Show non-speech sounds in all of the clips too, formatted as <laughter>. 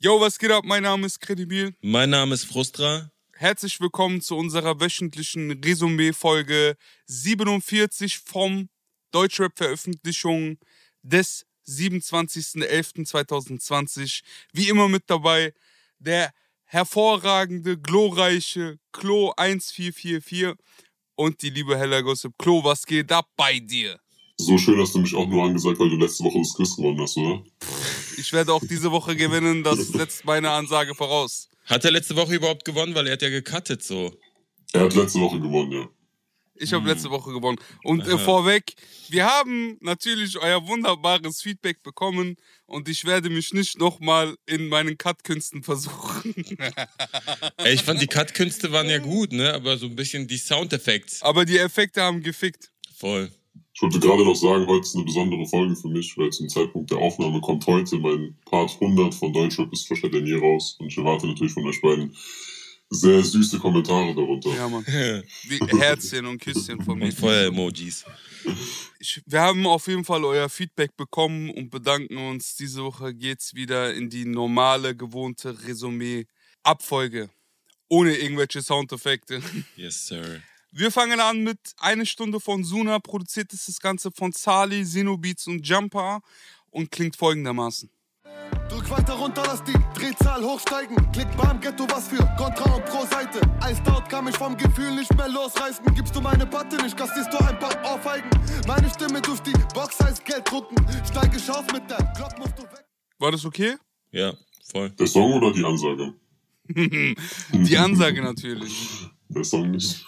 Yo, was geht ab? Mein Name ist Kredibil. Mein Name ist Frustra. Herzlich willkommen zu unserer wöchentlichen Resümee-Folge 47 vom Deutschrap-Veröffentlichung des 27.11.2020. Wie immer mit dabei der hervorragende, glorreiche Klo 1444 und die liebe Hella Gossip. Klo, was geht ab bei dir? So schön hast du mich auch nur angesagt, weil du letzte Woche das Quiz gewonnen hast, oder? Ich werde auch diese Woche gewinnen, das setzt meine Ansage voraus. Hat er letzte Woche überhaupt gewonnen, weil er hat ja gecuttet so. Er hat letzte Woche gewonnen, ja. Ich habe letzte Woche gewonnen. Und äh, vorweg, wir haben natürlich euer wunderbares Feedback bekommen und ich werde mich nicht nochmal in meinen Cut-Künsten versuchen. <laughs> Ey, ich fand die Cut-Künste waren ja gut, ne? Aber so ein bisschen die Soundeffekte. Aber die Effekte haben gefickt. Voll. Ich wollte gerade noch sagen, heute ist eine besondere Folge für mich, weil zum Zeitpunkt der Aufnahme kommt heute mein Part 100 von Deutschrap ist Frischer denn je raus. Und ich erwarte natürlich von euch beiden sehr süße Kommentare darunter. Ja, Mann. Wie Herzchen und Küsschen von mir. Und <laughs> Feuer-Emojis. Wir haben auf jeden Fall euer Feedback bekommen und bedanken uns. Diese Woche geht's wieder in die normale, gewohnte Resümee-Abfolge. Ohne irgendwelche Soundeffekte. Yes, sir. Wir fangen an mit eine Stunde von Suna. Produziert ist das Ganze von Sali, Xenobeats und Jumper und klingt folgendermaßen. Drück weiter runter, lass die Drehzahl hochsteigen. Klick beim Ghetto, was für Kontra und pro Seite. Als dort kann mich vom Gefühl nicht mehr losreißen. Gibst du meine Patte nicht, kassierst du ein paar Ohrfeigen. Meine Stimme durch die Box heißt Geld drucken. Steige auf mit der Glock, musst du weg. War das okay? Ja, voll. Der Song oder die Ansage? <laughs> Die Ansage natürlich. Der Song nicht.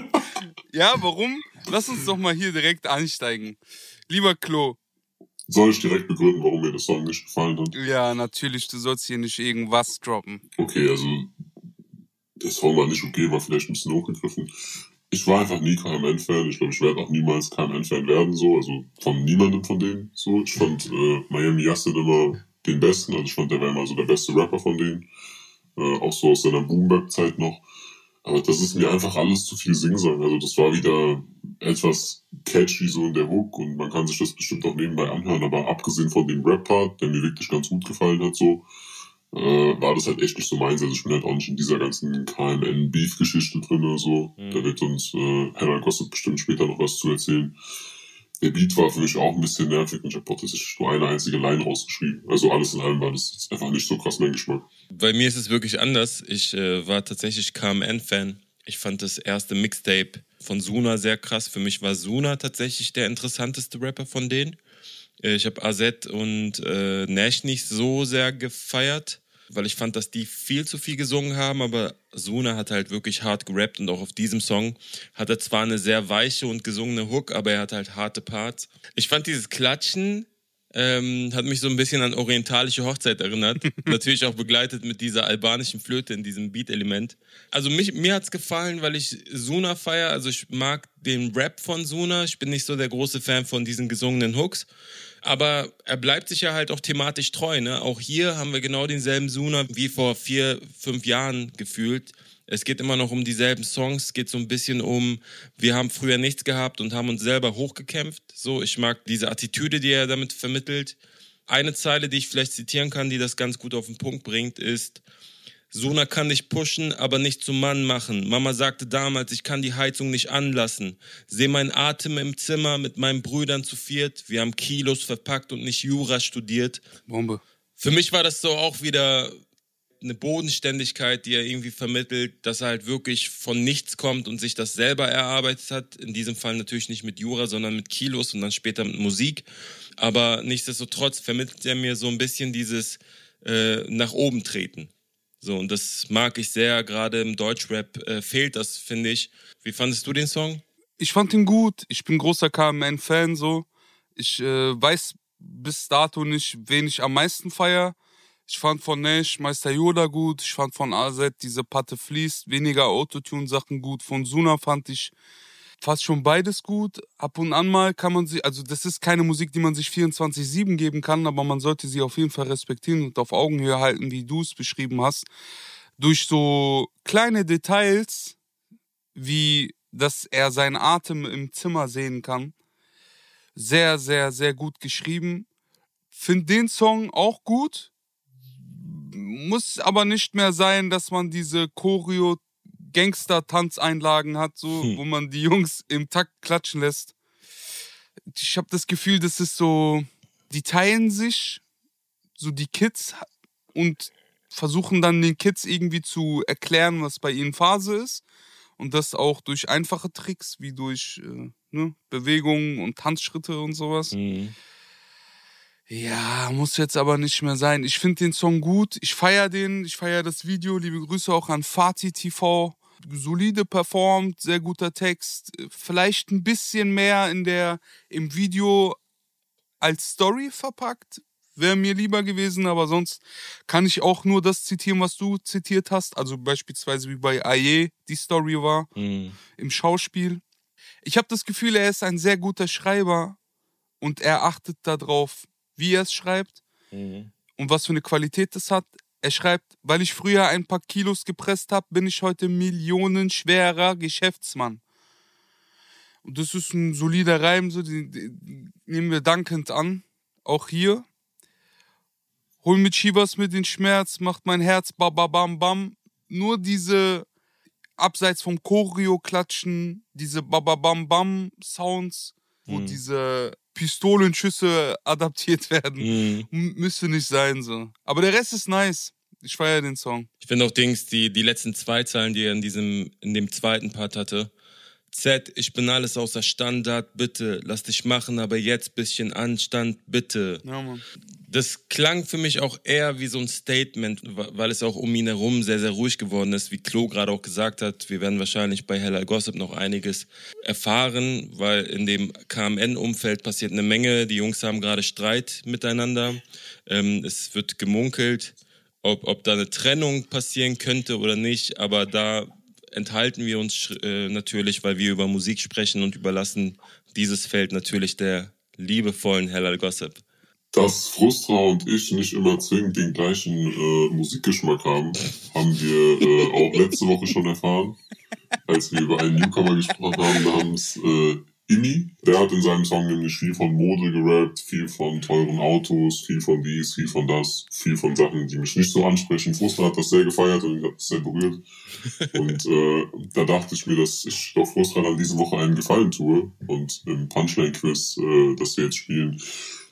<laughs> Ja, warum? Lass uns doch mal hier direkt einsteigen. Lieber Klo, Soll ich direkt begründen, warum mir der Song nicht gefallen hat? ja, natürlich, du sollst hier nicht irgendwas droppen. Okay, also der Song war nicht okay, war vielleicht ein bisschen hochgegriffen. Ich war einfach nie KMN-Fan. Ich glaube, ich werde auch niemals KMN-Fan werden, so. Also von niemandem von denen, so. Ich fand äh, Miami Yassin immer den besten. Also ich fand, der war immer so der beste Rapper von denen. Äh, auch so aus seiner Boom-Bap-Zeit noch. Aber das ist mir einfach alles zu viel Singsang. Also das war wieder etwas catchy so in der Hook und man kann sich das bestimmt auch nebenbei anhören. Aber abgesehen von dem Rap-Part, der mir wirklich ganz gut gefallen hat, so, äh, war das halt echt nicht so meins. Also ich bin halt auch nicht in dieser ganzen KMN-Beef-Geschichte drin oder so. Mhm. Da wird uns äh, Hannah Gossip bestimmt später noch was zu erzählen. Der Beat war für mich auch ein bisschen nervig und ich habe tatsächlich nur eine einzige Line rausgeschrieben. Also alles in allem war das einfach nicht so krass mein Geschmack. Bei mir ist es wirklich anders. Ich äh, war tatsächlich KMN-Fan. Ich fand das erste Mixtape von Suna sehr krass. Für mich war Suna tatsächlich der interessanteste Rapper von denen. Äh, Ich habe AZ und äh, Nash nicht so sehr gefeiert, weil ich fand, dass die viel zu viel gesungen haben, aber Suna hat halt wirklich hart gerappt und auch auf diesem Song hat er zwar eine sehr weiche und gesungene Hook, aber er hat halt harte Parts. Ich fand dieses Klatschen ähm, hat mich so ein bisschen an orientalische Hochzeit erinnert. <laughs> Natürlich auch begleitet mit dieser albanischen Flöte in diesem Beat-Element. Also mich, mir hat's gefallen, weil ich Suna feier. Also ich mag den Rap von Suna. Ich bin nicht so der große Fan von diesen gesungenen Hooks. Aber er bleibt sich ja halt auch thematisch treu. Ne? Auch hier haben wir genau denselben Suna wie vor vier, fünf Jahren gefühlt. Es geht immer noch um dieselben Songs. Es geht so ein bisschen um, wir haben früher nichts gehabt und haben uns selber hochgekämpft. So, ich mag diese Attitüde, die er damit vermittelt. Eine Zeile, die ich vielleicht zitieren kann, die das ganz gut auf den Punkt bringt, ist, Suna kann dich pushen, aber nicht zum Mann machen. Mama sagte damals, ich kann die Heizung nicht anlassen. Seh meinen Atem im Zimmer mit meinen Brüdern zu viert. Wir haben Kilos verpackt und nicht Jura studiert. Bombe. Für mich war das so auch wieder eine Bodenständigkeit, die er irgendwie vermittelt, dass er halt wirklich von nichts kommt und sich das selber erarbeitet hat. In diesem Fall natürlich nicht mit Jura, sondern mit Kilos und dann später mit Musik. Aber nichtsdestotrotz vermittelt er mir so ein bisschen dieses äh, nach oben treten. So, und das mag ich sehr, gerade im Deutschrap äh, fehlt das, finde ich. Wie fandest du den Song? Ich fand ihn gut. Ich bin großer KMN-Fan so. Ich äh, weiß bis dato nicht, wen ich am meisten feier. Ich fand von Nash Meister Yoda gut. Ich fand von AZ diese Patte fließt, weniger Autotune-Sachen gut. Von Suna fand ich fast schon beides gut. Ab und an mal kann man sie, also das ist keine Musik, die man sich 24-7 geben kann, aber man sollte sie auf jeden Fall respektieren und auf Augenhöhe halten, wie du es beschrieben hast. Durch so kleine Details, wie dass er seinen Atem im Zimmer sehen kann. Sehr, sehr, sehr gut geschrieben. Find den Song auch gut. muss aber nicht mehr sein, dass man diese Choreo Gangster-Tanzeinlagen hat, so, Hm. wo man die Jungs im Takt klatschen lässt. Ich habe das Gefühl, das ist so, die teilen sich, so die Kids und versuchen dann den Kids irgendwie zu erklären, was bei ihnen Phase ist. Und das auch durch einfache Tricks, wie durch äh, ne, Bewegungen und Tanzschritte und sowas. Mhm. Ja, muss jetzt aber nicht mehr sein. Ich finde den Song gut. Ich feiere den. Ich feiere das Video. Liebe Grüße auch an Fatih TV. Solide performt, sehr guter Text. Vielleicht ein bisschen mehr in der, im Video als Story verpackt. Wäre mir lieber gewesen, aber sonst kann ich auch nur das zitieren, was du zitiert hast. Also beispielsweise wie bei Aye die Story war Mhm. im Schauspiel. Ich habe das Gefühl, er ist ein sehr guter Schreiber und er achtet darauf, wie er es schreibt Mhm. und was für eine Qualität es hat. Er schreibt, weil ich früher ein paar Kilos gepresst habe, bin ich heute millionenschwerer Geschäftsmann. Und das ist ein solider Reim, so den, den nehmen wir dankend an. Auch hier. Hol mit Chivas mit den Schmerz, macht mein Herz ba ba bam. Nur diese abseits vom Choreo-Klatschen, diese ba ba bam Sounds, wo Mhm. diese Pistolenschüsse <laughs> adaptiert werden. Mhm. Müsste nicht sein so. Aber der Rest ist nice. Ich feiere den Song. Ich finde auch Dings, die, die letzten zwei Zeilen, die er in diesem, in dem zweiten Part hatte. Z, ich bin alles außer Standard, bitte. Lass dich machen, aber jetzt bisschen Anstand, bitte. Ja, Mann. Das klang für mich auch eher wie so ein Statement, weil es auch um ihn herum sehr, sehr ruhig geworden ist. Wie Klo gerade auch gesagt hat, wir werden wahrscheinlich bei Hella Gossip noch einiges erfahren, weil in dem KMN-Umfeld passiert eine Menge. Die Jungs haben gerade Streit miteinander. Ähm, es wird gemunkelt, ob, ob da eine Trennung passieren könnte oder nicht, aber da enthalten wir uns äh, natürlich, weil wir über Musik sprechen und überlassen dieses Feld natürlich der liebevollen Hella Gossip. Dass Frustra und ich nicht immer zwingend den gleichen äh, Musikgeschmack haben, haben wir äh, auch letzte Woche schon erfahren, als wir über einen Newcomer gesprochen haben namens Imi. Der hat in seinem Song nämlich viel von Mode gerappt, viel von teuren Autos, viel von dies, viel von das, viel von Sachen, die mich nicht so ansprechen. Frustra hat das sehr gefeiert und hat das sehr berührt. <laughs> Und äh, da dachte ich mir, dass ich doch Frustra dann diese Woche einen Gefallen tue und im Punchline-Quiz, äh, das wir jetzt spielen,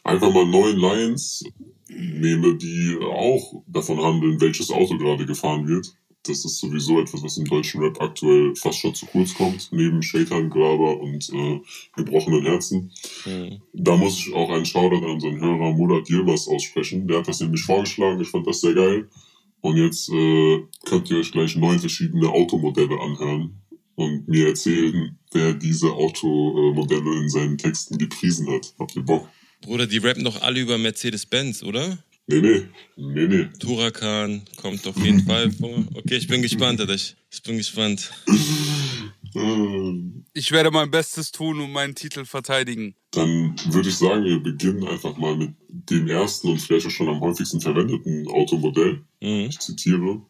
einfach mal neun Lines nehme, die auch davon handeln, welches Auto gerade gefahren wird. Das ist sowieso etwas, was im deutschen Rap aktuell fast schon zu kurz kommt, neben Shaitan, Graber und äh, gebrochenen Herzen. Mhm. Da muss ich auch einen Shoutout an unseren Hörer Murat Yilmaz aussprechen. Der hat das nämlich vorgeschlagen, ich fand das sehr geil. Und jetzt äh, könnt ihr euch gleich neun verschiedene Automodelle anhören und mir erzählen, wer diese Automodelle in seinen Texten gepriesen hat. Habt ihr Bock? Bruder, die rappen doch alle über Mercedes-Benz, oder? Nee, nee, nee, nee. Turakan kommt auf jeden Fall vor. Okay, ich bin gespannt, Alter. Ich, ich bin gespannt. Ähm, Ich werde mein Bestes tun und meinen Titel verteidigen. Dann würde ich sagen, wir beginnen einfach mal mit dem ersten und vielleicht auch schon am häufigsten verwendeten Automodell. Mhm. Ich zitiere.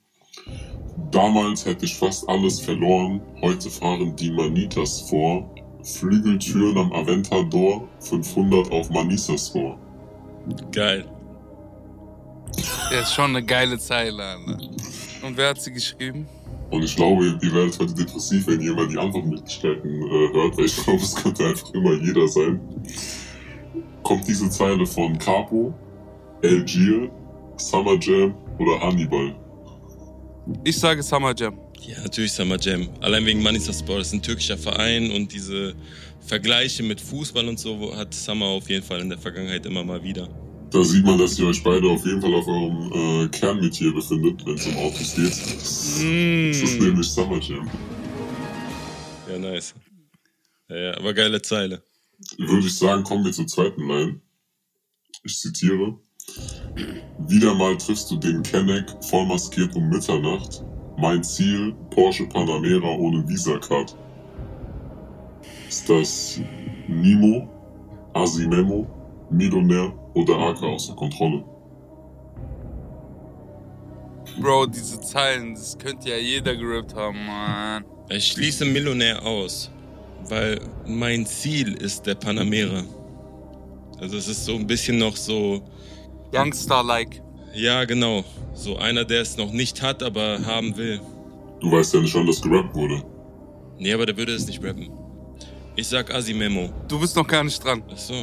Damals hätte ich fast alles verloren, heute fahren die Manitas vor. Flügeltüren am Aventador, 500 auf Manisas vor. Geil. Der ist schon eine geile Zeile, Alter. Und wer hat sie geschrieben? Und ich glaube, ihr werdet heute depressiv, wenn ihr mal die Antwortmöglichkeiten äh, hört, weil ich <laughs> glaube, es könnte einfach immer jeder sein. Kommt diese Zeile von Capo, Algier, Summer Jam oder Hannibal? Ich sage Summer Jam. Ja, natürlich Summer Jam. Allein wegen Manisa Sport. Das ist ein türkischer Verein und diese Vergleiche mit Fußball und so hat Summer auf jeden Fall in der Vergangenheit immer mal wieder. Da sieht man, dass ihr euch beide auf jeden Fall auf eurem äh, Kernmetier befindet, wenn es um Autos geht. Das, das ist Mm. nämlich Summer Jam. Ja, nice. Ja, ja, aber geile Zeile. Würde ich sagen, kommen wir zur zweiten Line. Ich zitiere. Wieder mal triffst du den Kenneck voll maskiert um Mitternacht. Mein Ziel, Porsche Panamera ohne Visa-Card. Ist das Nimo, Asimemo, Millionär oder AK außer Kontrolle? Bro, diese Zeilen, das könnte ja jeder gerappt haben, man. Ich schließe Millionär aus, weil mein Ziel ist der Panamera. Also es ist so ein bisschen noch so, Youngstar-like. Ja, genau. So einer, der es noch nicht hat, aber haben will. Du weißt ja nicht, wann das gerappt wurde. Nee, aber der würde es nicht rappen. Ich sag Asimemo. Du bist noch gar nicht dran. Ach so.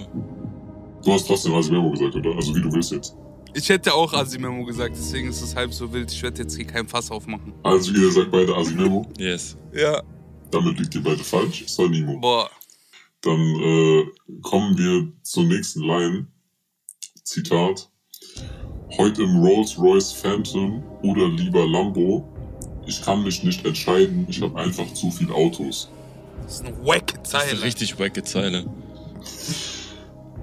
Du hast trotzdem Asimemo gesagt, oder? Also wie du willst jetzt. Ich hätte auch Asimemo gesagt, deswegen ist es halb so wild. Ich werde jetzt hier kein Fass aufmachen. Also ihr sagt beide Asimemo. Yes. Ja. Damit liegt ihr beide falsch. Es war Nimo. Boah. Dann äh, kommen wir zur nächsten Line. Zitat. Heute im Rolls-Royce Phantom oder lieber Lambo. Ich kann mich nicht entscheiden, ich habe einfach zu viele Autos. Das ist eine wacke Das ist eine Zeile. richtig wacke Zeile.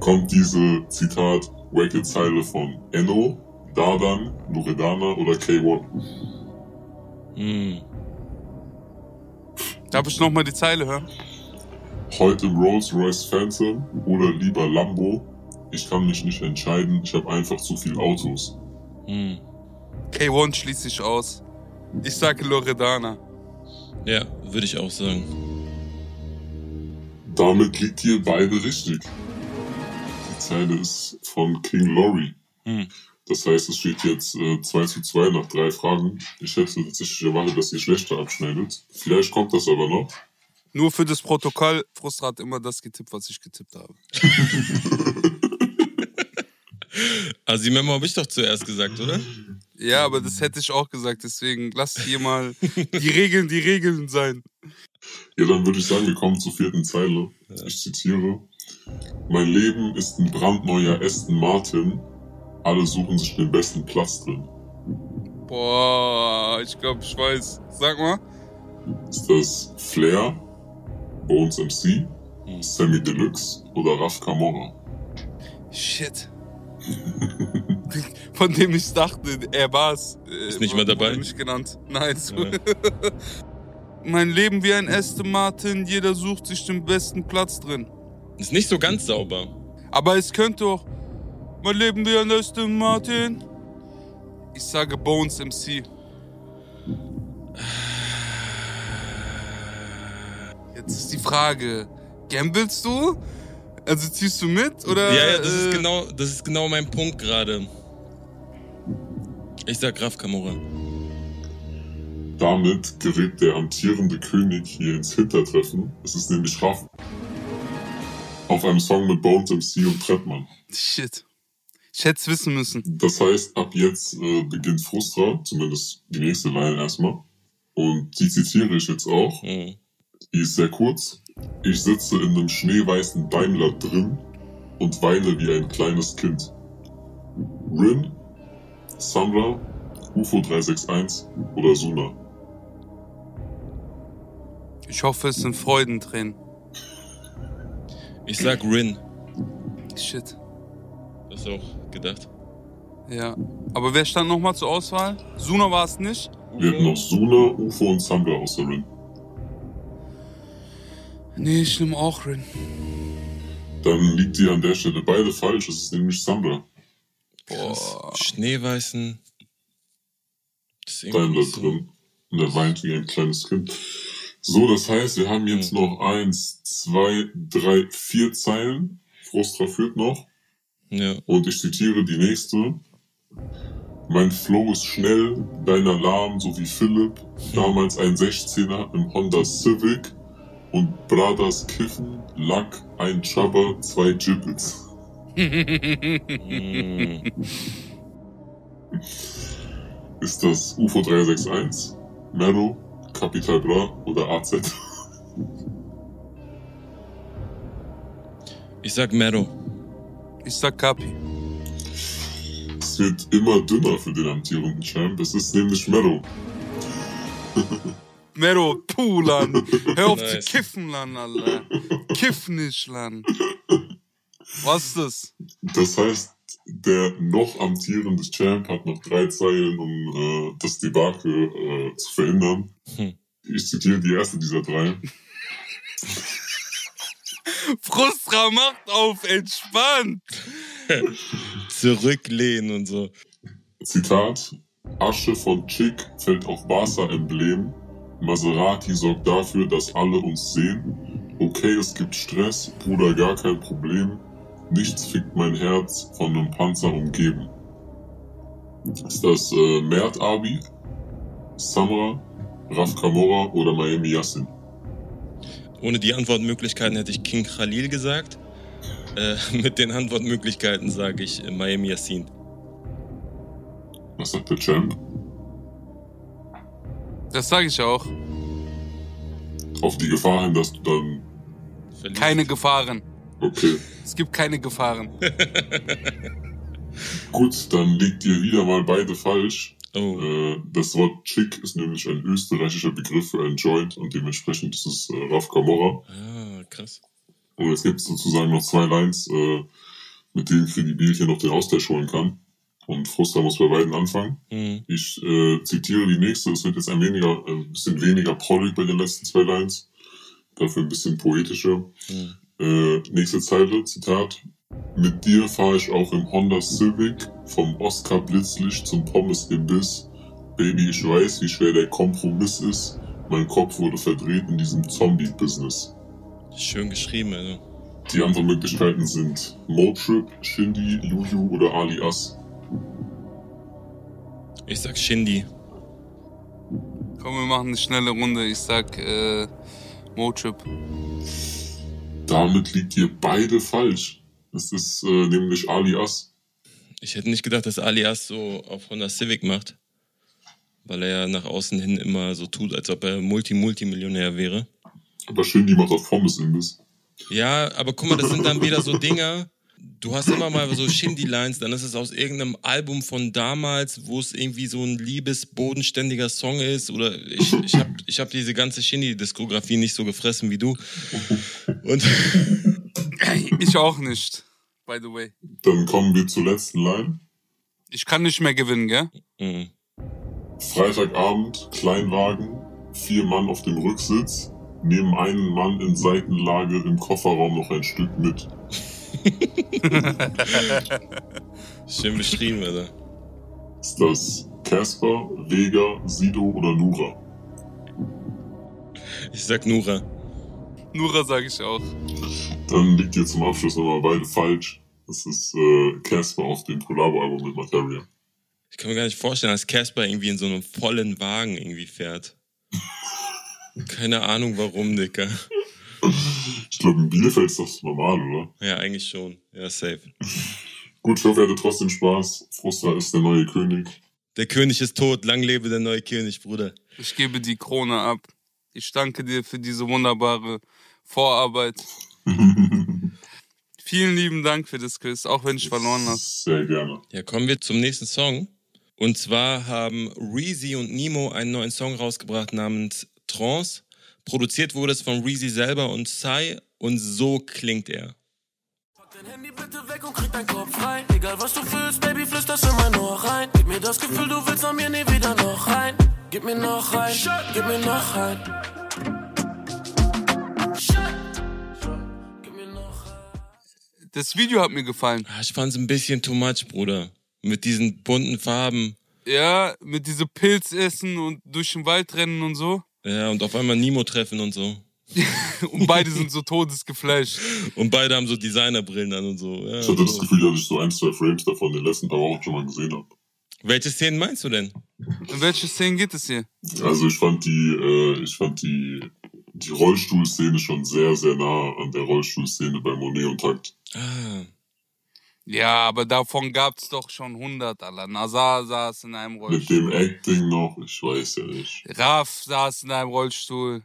Kommt diese, Zitat, wacke Zeile von Enno, Dardan, Loredana oder K1? Hm. Darf ich nochmal die Zeile hören? Heute im Rolls-Royce Phantom oder lieber Lambo. Ich kann mich nicht entscheiden, ich habe einfach zu viele Autos. Hm. K1 schließt sich aus. Ich sage Loredana. Ja, würde ich auch sagen. Damit liegt ihr beide richtig. Die Zeile ist von King Laurie. Hm. Das heißt, es steht jetzt äh, 2 zu 2 nach drei Fragen. Ich hätte tatsächlich erwartet, dass ihr schlechter abschneidet. Vielleicht kommt das aber noch. Nur für das Protokoll, Frustra hat immer das getippt, was ich getippt habe. <laughs> <laughs> Asimemo habe ich doch zuerst gesagt, oder? Ja, aber das hätte ich auch gesagt, deswegen lasst hier mal die Regeln die Regeln sein. Ja, dann würde ich sagen, wir kommen zur vierten Zeile. Ich zitiere. Mein Leben ist ein brandneuer Aston Martin. Alle suchen sich den besten Platz drin. Boah, ich glaube, ich weiß. Sag mal. Ist das Flair, Bones MC, Hm. Sammy Deluxe oder Raf Camora? Shit. <laughs> Von dem ich dachte, er war's. Äh, Ist nicht wurde dabei? Nicht genannt. Nein. So. Ja. <laughs> mein Leben wie ein Aston Martin, jeder sucht sich den besten Platz drin. Ist nicht so ganz sauber. Aber es könnte auch mein Leben wie ein Aston Martin. Ich sage Bones MC. Jetzt ist die Frage, gambelst du? Also ziehst du mit oder? ja, ja, das ist äh, genau, das ist genau mein Punkt gerade. Ich sag Graf Kamora. Damit gerät der amtierende König hier ins Hintertreffen. Es ist nämlich Raf. Auf einem Song mit Bones MC und Trettmann. Shit. Ich hätte es wissen müssen. Das heißt, ab jetzt äh, beginnt Frustra, zumindest die nächste Line erstmal. Und die zitiere ich jetzt auch. Hm. Die ist sehr kurz. Ich sitze in einem schneeweißen Daimler drin und weine wie ein kleines Kind. Rin, Samra, UFO 361 oder Suna. Ich hoffe, es sind Freudentränen. Ich sag Rin. Shit. Das ist auch gedacht. Ja. Aber wer stand nochmal zur Auswahl? Suna war es nicht. Wir hatten noch Suna, UFO und Samra außer Rin. Nee, ich nehme auch Rin. Dann liegt ihr an der Stelle beide falsch. Es ist nämlich. Krass. Boah. Schneeweißen. Das ist irgendwie Daimler so- drin. Und er weint wie ein kleines Kind. So, das heißt, wir haben jetzt Mhm. noch eins, zwei, drei, vier Zeilen. Frustra führt noch. Ja. Und ich zitiere die nächste. Mein Flow ist schnell, dein Alarm, so wie Philipp. Damals ein 16er im Honda Civic. Und Brothers kiffen, Lack, ein Chubber, zwei Gibbets. Hm. <laughs> Ist das UFO 361, Mero, Capital Bra oder AZ? Ich sag Mero. Ich sag Kapi. Es wird immer dünner für den amtierenden Champ. Es ist nämlich Mero. <laughs> Mero, puh, Lan. Hör auf Nice. zu kiffen, Lan, Alter. <laughs> Kiff nicht, Lan. Was ist das? Das heißt, der noch amtierende Champ hat noch drei Zeilen, um äh, das Debakel äh, zu verhindern. Hm. Ich zitiere die erste dieser drei. <laughs> Frustra macht auf, entspannt. <laughs> Zurücklehnen und so. Zitat: Asche von Chick fällt auf Barca-Emblem. Maserati sorgt dafür, dass alle uns sehen. Okay, es gibt Stress, Bruder, gar kein Problem. Nichts fickt mein Herz, von einem Panzer umgeben. Ist das äh, Mert Abi, Samra, Raf Kamora oder Miami Yassin? Ohne die Antwortmöglichkeiten hätte ich King Khalil gesagt. Äh, <laughs> mit den Antwortmöglichkeiten sage ich äh, Miami Yassin. Was sagt der Champ? Das sage ich auch. Auf die Gefahr hin, dass du dann. Verliebt. Keine Gefahren. Okay. Es gibt keine Gefahren. <laughs> Gut, dann liegt ihr wieder mal beide falsch. Oh. Äh, das Wort Chick ist nämlich ein österreichischer Begriff für einen Joint und dementsprechend ist es äh, Raf Kamora. Ah, krass. Und es gibt sozusagen noch zwei Lines, äh, mit denen Credibil hier noch den Austausch holen kann. Und Fruster muss bei beiden anfangen. Mhm. Ich äh, zitiere die nächste. Es wird jetzt ein, weniger, äh, ein bisschen weniger prollig bei den letzten zwei Lines. Dafür ein bisschen poetischer. Mhm. Äh, nächste Zeile, Zitat. Mit dir fahre ich auch im Honda Civic vom Oscar Blitzlicht zum Pommes Imbiss. Baby, ich weiß, wie schwer der Kompromiss ist. Mein Kopf wurde verdreht in diesem Zombie-Business. Schön geschrieben, also. Die anderen Möglichkeiten sind Motrip, Shindy, Juju oder Ali As. Ich sag Shindy. Komm, wir machen eine schnelle Runde. Ich sag äh, Motrip. Damit liegt ihr beide falsch. Es ist äh, nämlich Ali As. Ich hätte nicht gedacht, dass Alias so auf Honda Civic macht. Weil er ja nach außen hin immer so tut, als ob er Multi-Multimillionär wäre. Aber Shindy macht auf Pommes Imbiss. Ja, aber guck mal, das sind dann wieder so Dinger. Du hast immer mal so Shindy-Lines, dann ist es aus irgendeinem Album von damals, wo es irgendwie so ein liebesbodenständiger Song ist. Oder ich, ich habe ich hab diese ganze Shindy-Diskografie nicht so gefressen wie du. Und <laughs> Ich auch nicht, by the way. Dann kommen wir zur letzten Line. Ich kann nicht mehr gewinnen, gell? Mhm. Freitagabend, Kleinwagen, vier Mann auf dem Rücksitz, neben einen Mann in Seitenlage im Kofferraum noch ein Stück mit. <laughs> schön beschrieben, Alter. Ist das Casper, Vega, Sido oder Nura? Ich sag Nura. Nura sage ich auch. Dann liegt ihr zum Abschluss nochmal beide falsch. Das ist äh, Casper auf dem Collabo-Album mit Materia. Ich kann mir gar nicht vorstellen, dass Casper irgendwie in so einem vollen Wagen irgendwie fährt. <laughs> Keine Ahnung warum, Dicker. Ich glaube, in Bielefeld ist das normal, oder? Ja, eigentlich schon. Ja, safe. <laughs> Gut, ich hoffe, ihr hattet trotzdem Spaß. Frustra ist der neue König. Der König ist tot, lang lebe der neue König, Bruder. Ich gebe die Krone ab. Ich danke dir für diese wunderbare Vorarbeit. <laughs> Vielen lieben Dank für das Quiz, auch wenn ich verloren habe. Sehr gerne. Ja, kommen wir zum nächsten Song. Und zwar haben Reezy und Nemo einen neuen Song rausgebracht namens Trance. Produziert wurde es von Reezy selber und Psy und so klingt er. Pack dein Handy bitte weg und krieg deinen Kopf frei. Egal was du fühlst, Baby, flüster's in mein Ohr rein. Gib mir das Gefühl, du willst an mir nie wieder noch rein. Gib mir noch rein, gib mir noch rein. Gib mir noch rein. Das Video hat mir gefallen. Ah, Ich fand's ein bisschen too much, Bruder. Mit diesen bunten Farben. Ja, mit diese Pilz essen und durch den Wald rennen und so. Ja, und auf einmal Nemo treffen und so. <laughs> Und beide sind so todesgeflasht. <laughs> Und beide haben so Designerbrillen an und so. Ja, Ich hatte das so. Gefühl, dass ich so ein, zwei Frames davon in den letzten paar Wochen schon mal gesehen habe. Welche Szenen meinst du denn? In welche Szenen geht es hier? Also ich fand die, äh, ich fand die, die Rollstuhlszene schon sehr, sehr nah an der Rollstuhlszene bei Monet und Takt. Ah, Ja, aber davon gab's doch schon 100, Alter. Nazar saß in einem Mit dem Rollstuhl. Acting noch, ich weiß ja nicht. Raf saß in einem Rollstuhl.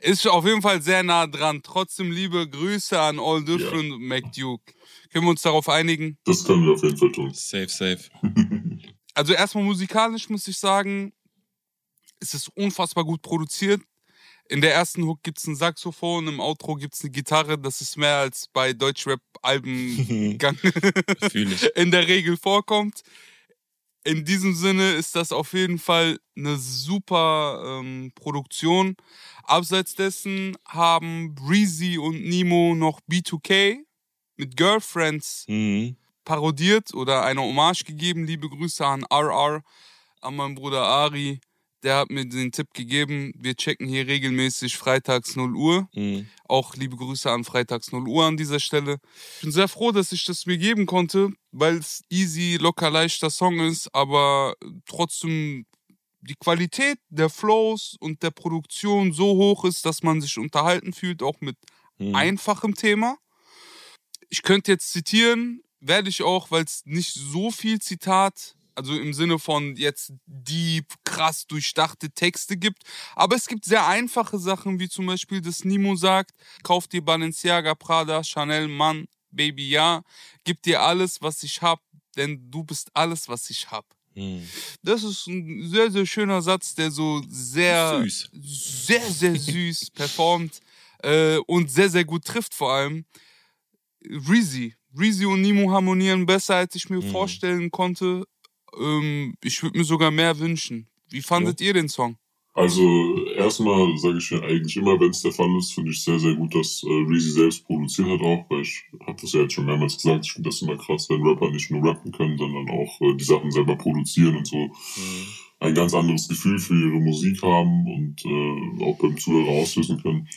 Ist auf jeden Fall sehr nah dran. Trotzdem liebe Grüße an All Different und McDuke. Können wir uns darauf einigen? Das können wir auf jeden Fall tun. safe, safe. <laughs> Also erstmal musikalisch muss ich sagen, es ist unfassbar gut produziert. In der ersten Hook gibt's ein Saxophon, im Outro gibt's eine Gitarre. Das ist mehr als bei Deutschrap-Alben <laughs> <laughs> in der Regel vorkommt. In diesem Sinne ist das auf jeden Fall eine super ähm, Produktion. Abseits dessen haben Breezy und Nemo noch B2K mit Girlfriends Mhm. parodiert oder eine Hommage gegeben. Liebe Grüße an RR, an meinen Bruder Ari. Der hat mir den Tipp gegeben, wir checken hier regelmäßig freitags 0 Uhr. Mhm. Auch liebe Grüße an freitags 0 Uhr an dieser Stelle. Ich bin sehr froh, dass ich das mir geben konnte, weil es easy, locker, leichter Song ist, aber trotzdem die Qualität der Flows und der Produktion so hoch ist, dass man sich unterhalten fühlt, auch mit Mhm. einfachem Thema. Ich könnte jetzt zitieren, werde ich auch, weil es nicht so viel Zitat, also im Sinne von jetzt deep, krass durchdachte Texte gibt. Aber es gibt sehr einfache Sachen, wie zum Beispiel, dass Nimo sagt, kauf dir Balenciaga, Prada, Chanel, Mann, Baby, ja, gib dir alles, was ich hab, denn du bist alles, was ich hab. Mhm. Das ist ein sehr, sehr schöner Satz, der so sehr, Süß. sehr, sehr süß <laughs> performt äh, und sehr, sehr gut trifft vor allem. Reezy. Reezy und Nemo harmonieren besser, als ich mir Mhm. vorstellen konnte. Ähm, ich würde mir sogar mehr wünschen. Wie fandet ihr den Song? Also erstmal sage ich ja eigentlich immer, wenn es der Fall ist, finde ich sehr, sehr gut, dass äh, Reezy selbst produziert hat auch, weil ich habe das ja jetzt schon mehrmals gesagt, ich finde das immer krass, wenn Rapper nicht nur rappen können, sondern auch äh, die Sachen selber produzieren und so Mhm. ein ganz anderes Gefühl für ihre Musik haben und äh, auch beim Zuhörer auslösen können.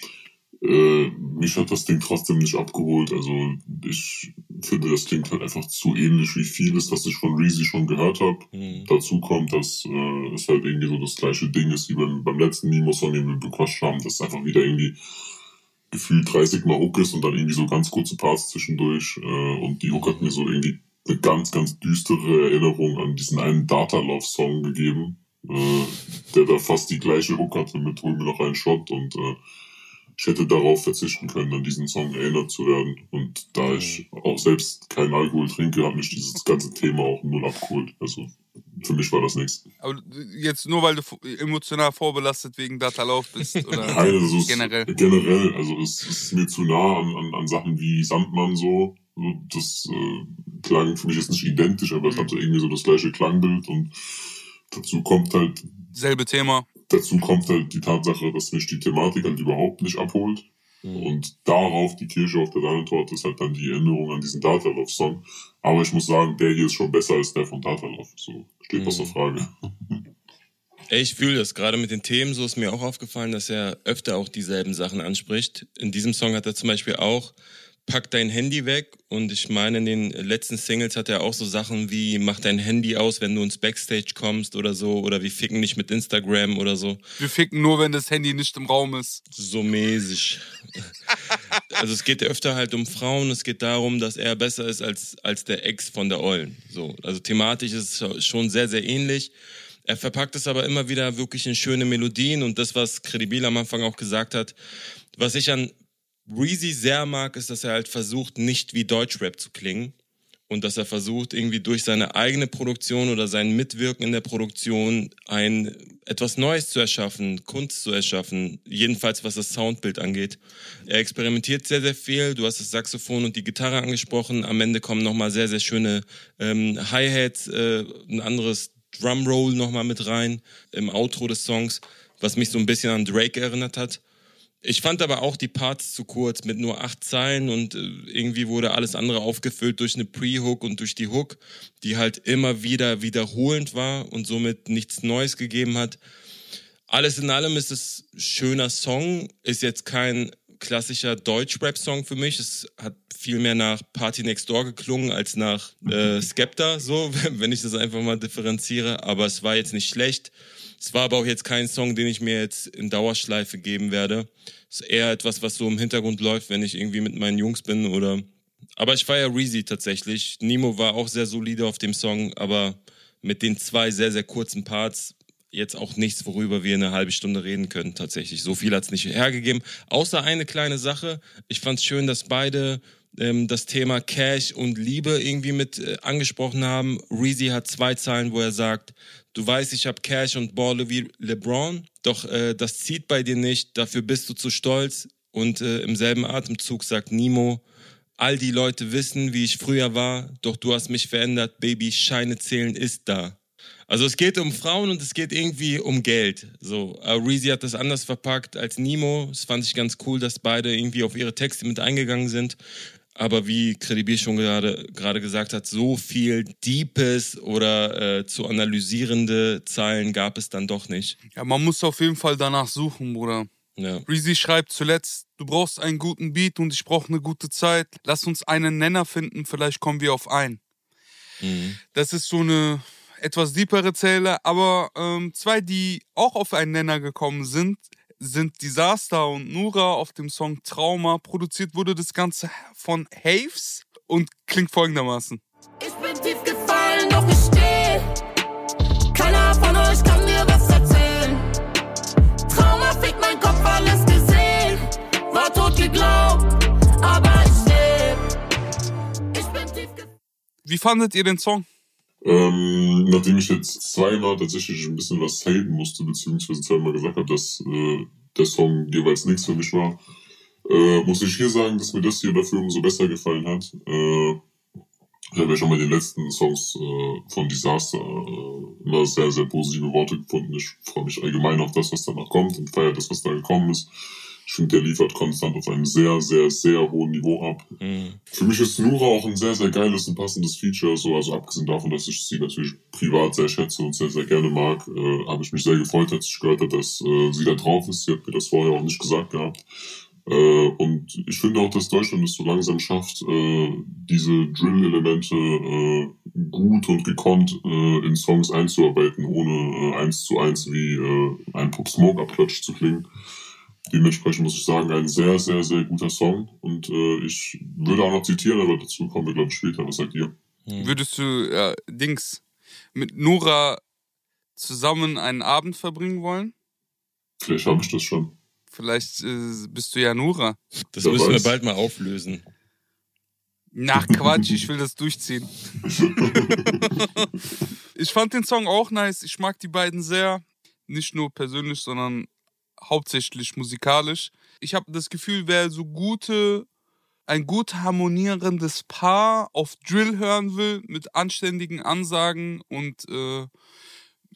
Äh, mich hat das Ding trotzdem nicht abgeholt. Also ich finde, das klingt halt einfach zu ähnlich wie vieles, was ich von Reezy schon gehört habe. Mhm. Dazu kommt, dass äh, es halt irgendwie so das gleiche Ding ist wie beim, beim letzten Nemo-Song, den wir bequatscht haben, dass es einfach wieder irgendwie gefühlt 30 Mal Hook ist und dann irgendwie so ganz kurze Parts zwischendurch. Äh, und die Hook hat mir so irgendwie eine ganz, ganz düstere Erinnerung an diesen einen Data Love Song gegeben, äh, der da fast die gleiche Hook hatte mit Hol mir noch einen Shot und äh, ich hätte darauf verzichten können, an diesen Song erinnert zu werden. Und da ich auch selbst keinen Alkohol trinke, hat mich dieses ganze Thema auch null abgeholt. Also für mich war das nichts. Aber jetzt nur, weil du emotional vorbelastet wegen Data Lauf bist <laughs> oder Nein, also generell. Generell, also es ist mir zu nah an, an, an Sachen wie Sandmann so. so das äh, klang für mich jetzt nicht identisch, aber es hatte irgendwie so das gleiche Klangbild und dazu kommt halt Selbe Thema. Dazu kommt halt die Tatsache, dass mich die Thematik halt überhaupt nicht abholt. Und darauf die Kirsche auf der Sahnetorte ist halt dann die Erinnerung an diesen Data Love Song. Aber ich muss sagen, der hier ist schon besser als der von Data Love. So steht außer Frage. Ey, ich fühle das. Gerade mit den Themen, so ist mir auch aufgefallen, dass er öfter auch dieselben Sachen anspricht. In diesem Song hat er zum Beispiel auch Pack dein Handy weg und ich meine, in den letzten Singles hat er auch so Sachen wie Mach dein Handy aus, wenn du ins Backstage kommst oder so oder wir ficken nicht mit Instagram oder so. Wir ficken nur, wenn das Handy nicht im Raum ist. So mäßig. <laughs> Also es geht öfter halt um Frauen, es geht darum, dass er besser ist als, als der Ex von der Ollen. So, also thematisch ist es schon sehr, sehr ähnlich. Er verpackt es aber immer wieder wirklich in schöne Melodien und das, was Credibil am Anfang auch gesagt hat, was ich an Reezy sehr mag, ist, dass er halt versucht, nicht wie Deutschrap zu klingen und dass er versucht, irgendwie durch seine eigene Produktion oder sein Mitwirken in der Produktion ein etwas Neues zu erschaffen, Kunst zu erschaffen, jedenfalls was das Soundbild angeht. Er experimentiert sehr, sehr viel. Du hast das Saxophon und die Gitarre angesprochen. Am Ende kommen nochmal sehr, sehr schöne ähm, Hi-Hats, äh, ein anderes Drumroll nochmal mit rein im Outro des Songs, was mich so ein bisschen an Drake erinnert hat. Ich fand aber auch die Parts zu kurz mit nur acht Zeilen und äh, irgendwie wurde alles andere aufgefüllt durch eine Pre-Hook und durch die Hook, die halt immer wieder wiederholend war und somit nichts Neues gegeben hat. Alles in allem ist es schöner Song, ist jetzt kein klassischer Deutsch-Rap-Song für mich. Es hat viel mehr nach Party Next Door geklungen als nach äh, Skepta, so, <laughs> wenn ich das einfach mal differenziere. Aber es war jetzt nicht schlecht. Es war aber auch jetzt kein Song, den ich mir jetzt in Dauerschleife geben werde. Es ist eher etwas, was so im Hintergrund läuft, wenn ich irgendwie mit meinen Jungs bin oder. Aber ich feiere Reezy tatsächlich. Nemo war auch sehr solide auf dem Song, aber mit den zwei sehr, sehr kurzen Parts jetzt auch nichts, worüber wir eine halbe Stunde reden können, tatsächlich. So viel hat's nicht hergegeben. Außer eine kleine Sache. Ich fand's schön, dass beide ähm, das Thema Cash und Liebe irgendwie mit äh, angesprochen haben. Reezy hat zwei Zeilen, wo er sagt, du weißt, ich habe Cash und balle wie LeBron, doch äh, das zieht bei dir nicht, dafür bist du zu stolz. Und äh, im selben Atemzug sagt Nemo, all die Leute wissen, wie ich früher war, doch du hast mich verändert, Baby, Scheine zählen ist da. Also es geht um Frauen und es geht irgendwie um Geld. So, äh, Reezy hat das anders verpackt als Nemo. Das fand ich ganz cool, dass beide irgendwie auf ihre Texte mit eingegangen sind. Aber wie Credibil schon gerade gerade gesagt hat, so viel Deepes oder äh, zu analysierende Zeilen gab es dann doch nicht. Ja, man muss auf jeden Fall danach suchen, Bruder. Ja. Reezy schreibt zuletzt, du brauchst einen guten Beat und ich brauche eine gute Zeit. Lass uns einen Nenner finden, vielleicht kommen wir auf einen. Mhm. Das ist so eine etwas deepere Zähle, aber ähm, zwei, die auch auf einen Nenner gekommen sind, sind Disaster und Nura auf dem Song Trauma. Produziert wurde das Ganze von Haves und klingt folgendermaßen. Ich bin tief gefallen, doch ich steh. Keiner von euch kann mir was erzählen. Trauma fickt mein Kopf, alles gesehen. War tot geglaubt, aber ich leb. Ich bin tief gefallen. Wie fandet ihr den Song? Ähm, nachdem ich jetzt zweimal tatsächlich ein bisschen was haten musste, beziehungsweise zweimal gesagt habe, dass äh, der Song jeweils nichts für mich war, äh, muss ich hier sagen, dass mir das hier dafür umso besser gefallen hat. Äh, ich habe ja schon bei den letzten Songs äh, von Disaster äh, immer sehr, sehr positive Worte gefunden. Ich freue mich allgemein auf das, was danach kommt und feiere das, was da gekommen ist. Ich finde, der liefert konstant auf einem sehr, sehr, sehr hohen Niveau ab. Mhm. Für mich ist Nura auch ein sehr, sehr geiles und passendes Feature. So, also abgesehen davon, dass ich sie natürlich privat sehr schätze und sehr, sehr gerne mag, äh, habe ich mich sehr gefreut, als ich gehört habe, dass äh, sie da drauf ist. Sie hat mir das vorher auch nicht gesagt gehabt. Äh, und ich finde auch, dass Deutschland es so langsam schafft, äh, diese Drill-Elemente äh, gut und gekonnt äh, in Songs einzuarbeiten, ohne äh, eins zu eins wie äh, ein Pop Smoke Abklatsch zu klingen. Dementsprechend muss ich sagen, ein sehr, sehr, sehr guter Song. Und äh, ich würde auch noch zitieren, aber dazu kommen wir, glaube ich, später. Was sagt ihr? Würdest du, äh, Dings, mit Nura zusammen einen Abend verbringen wollen? Vielleicht habe ich das schon. Vielleicht äh, bist du ja Nura. Das Wer müssen wir weiß. bald mal auflösen. Na Quatsch, ich will das durchziehen. <laughs> ich fand den Song auch nice. Ich mag die beiden sehr. Nicht nur persönlich, sondern hauptsächlich musikalisch. Ich habe das Gefühl, wer so gute, ein gut harmonierendes Paar auf Drill hören will, mit anständigen Ansagen und äh,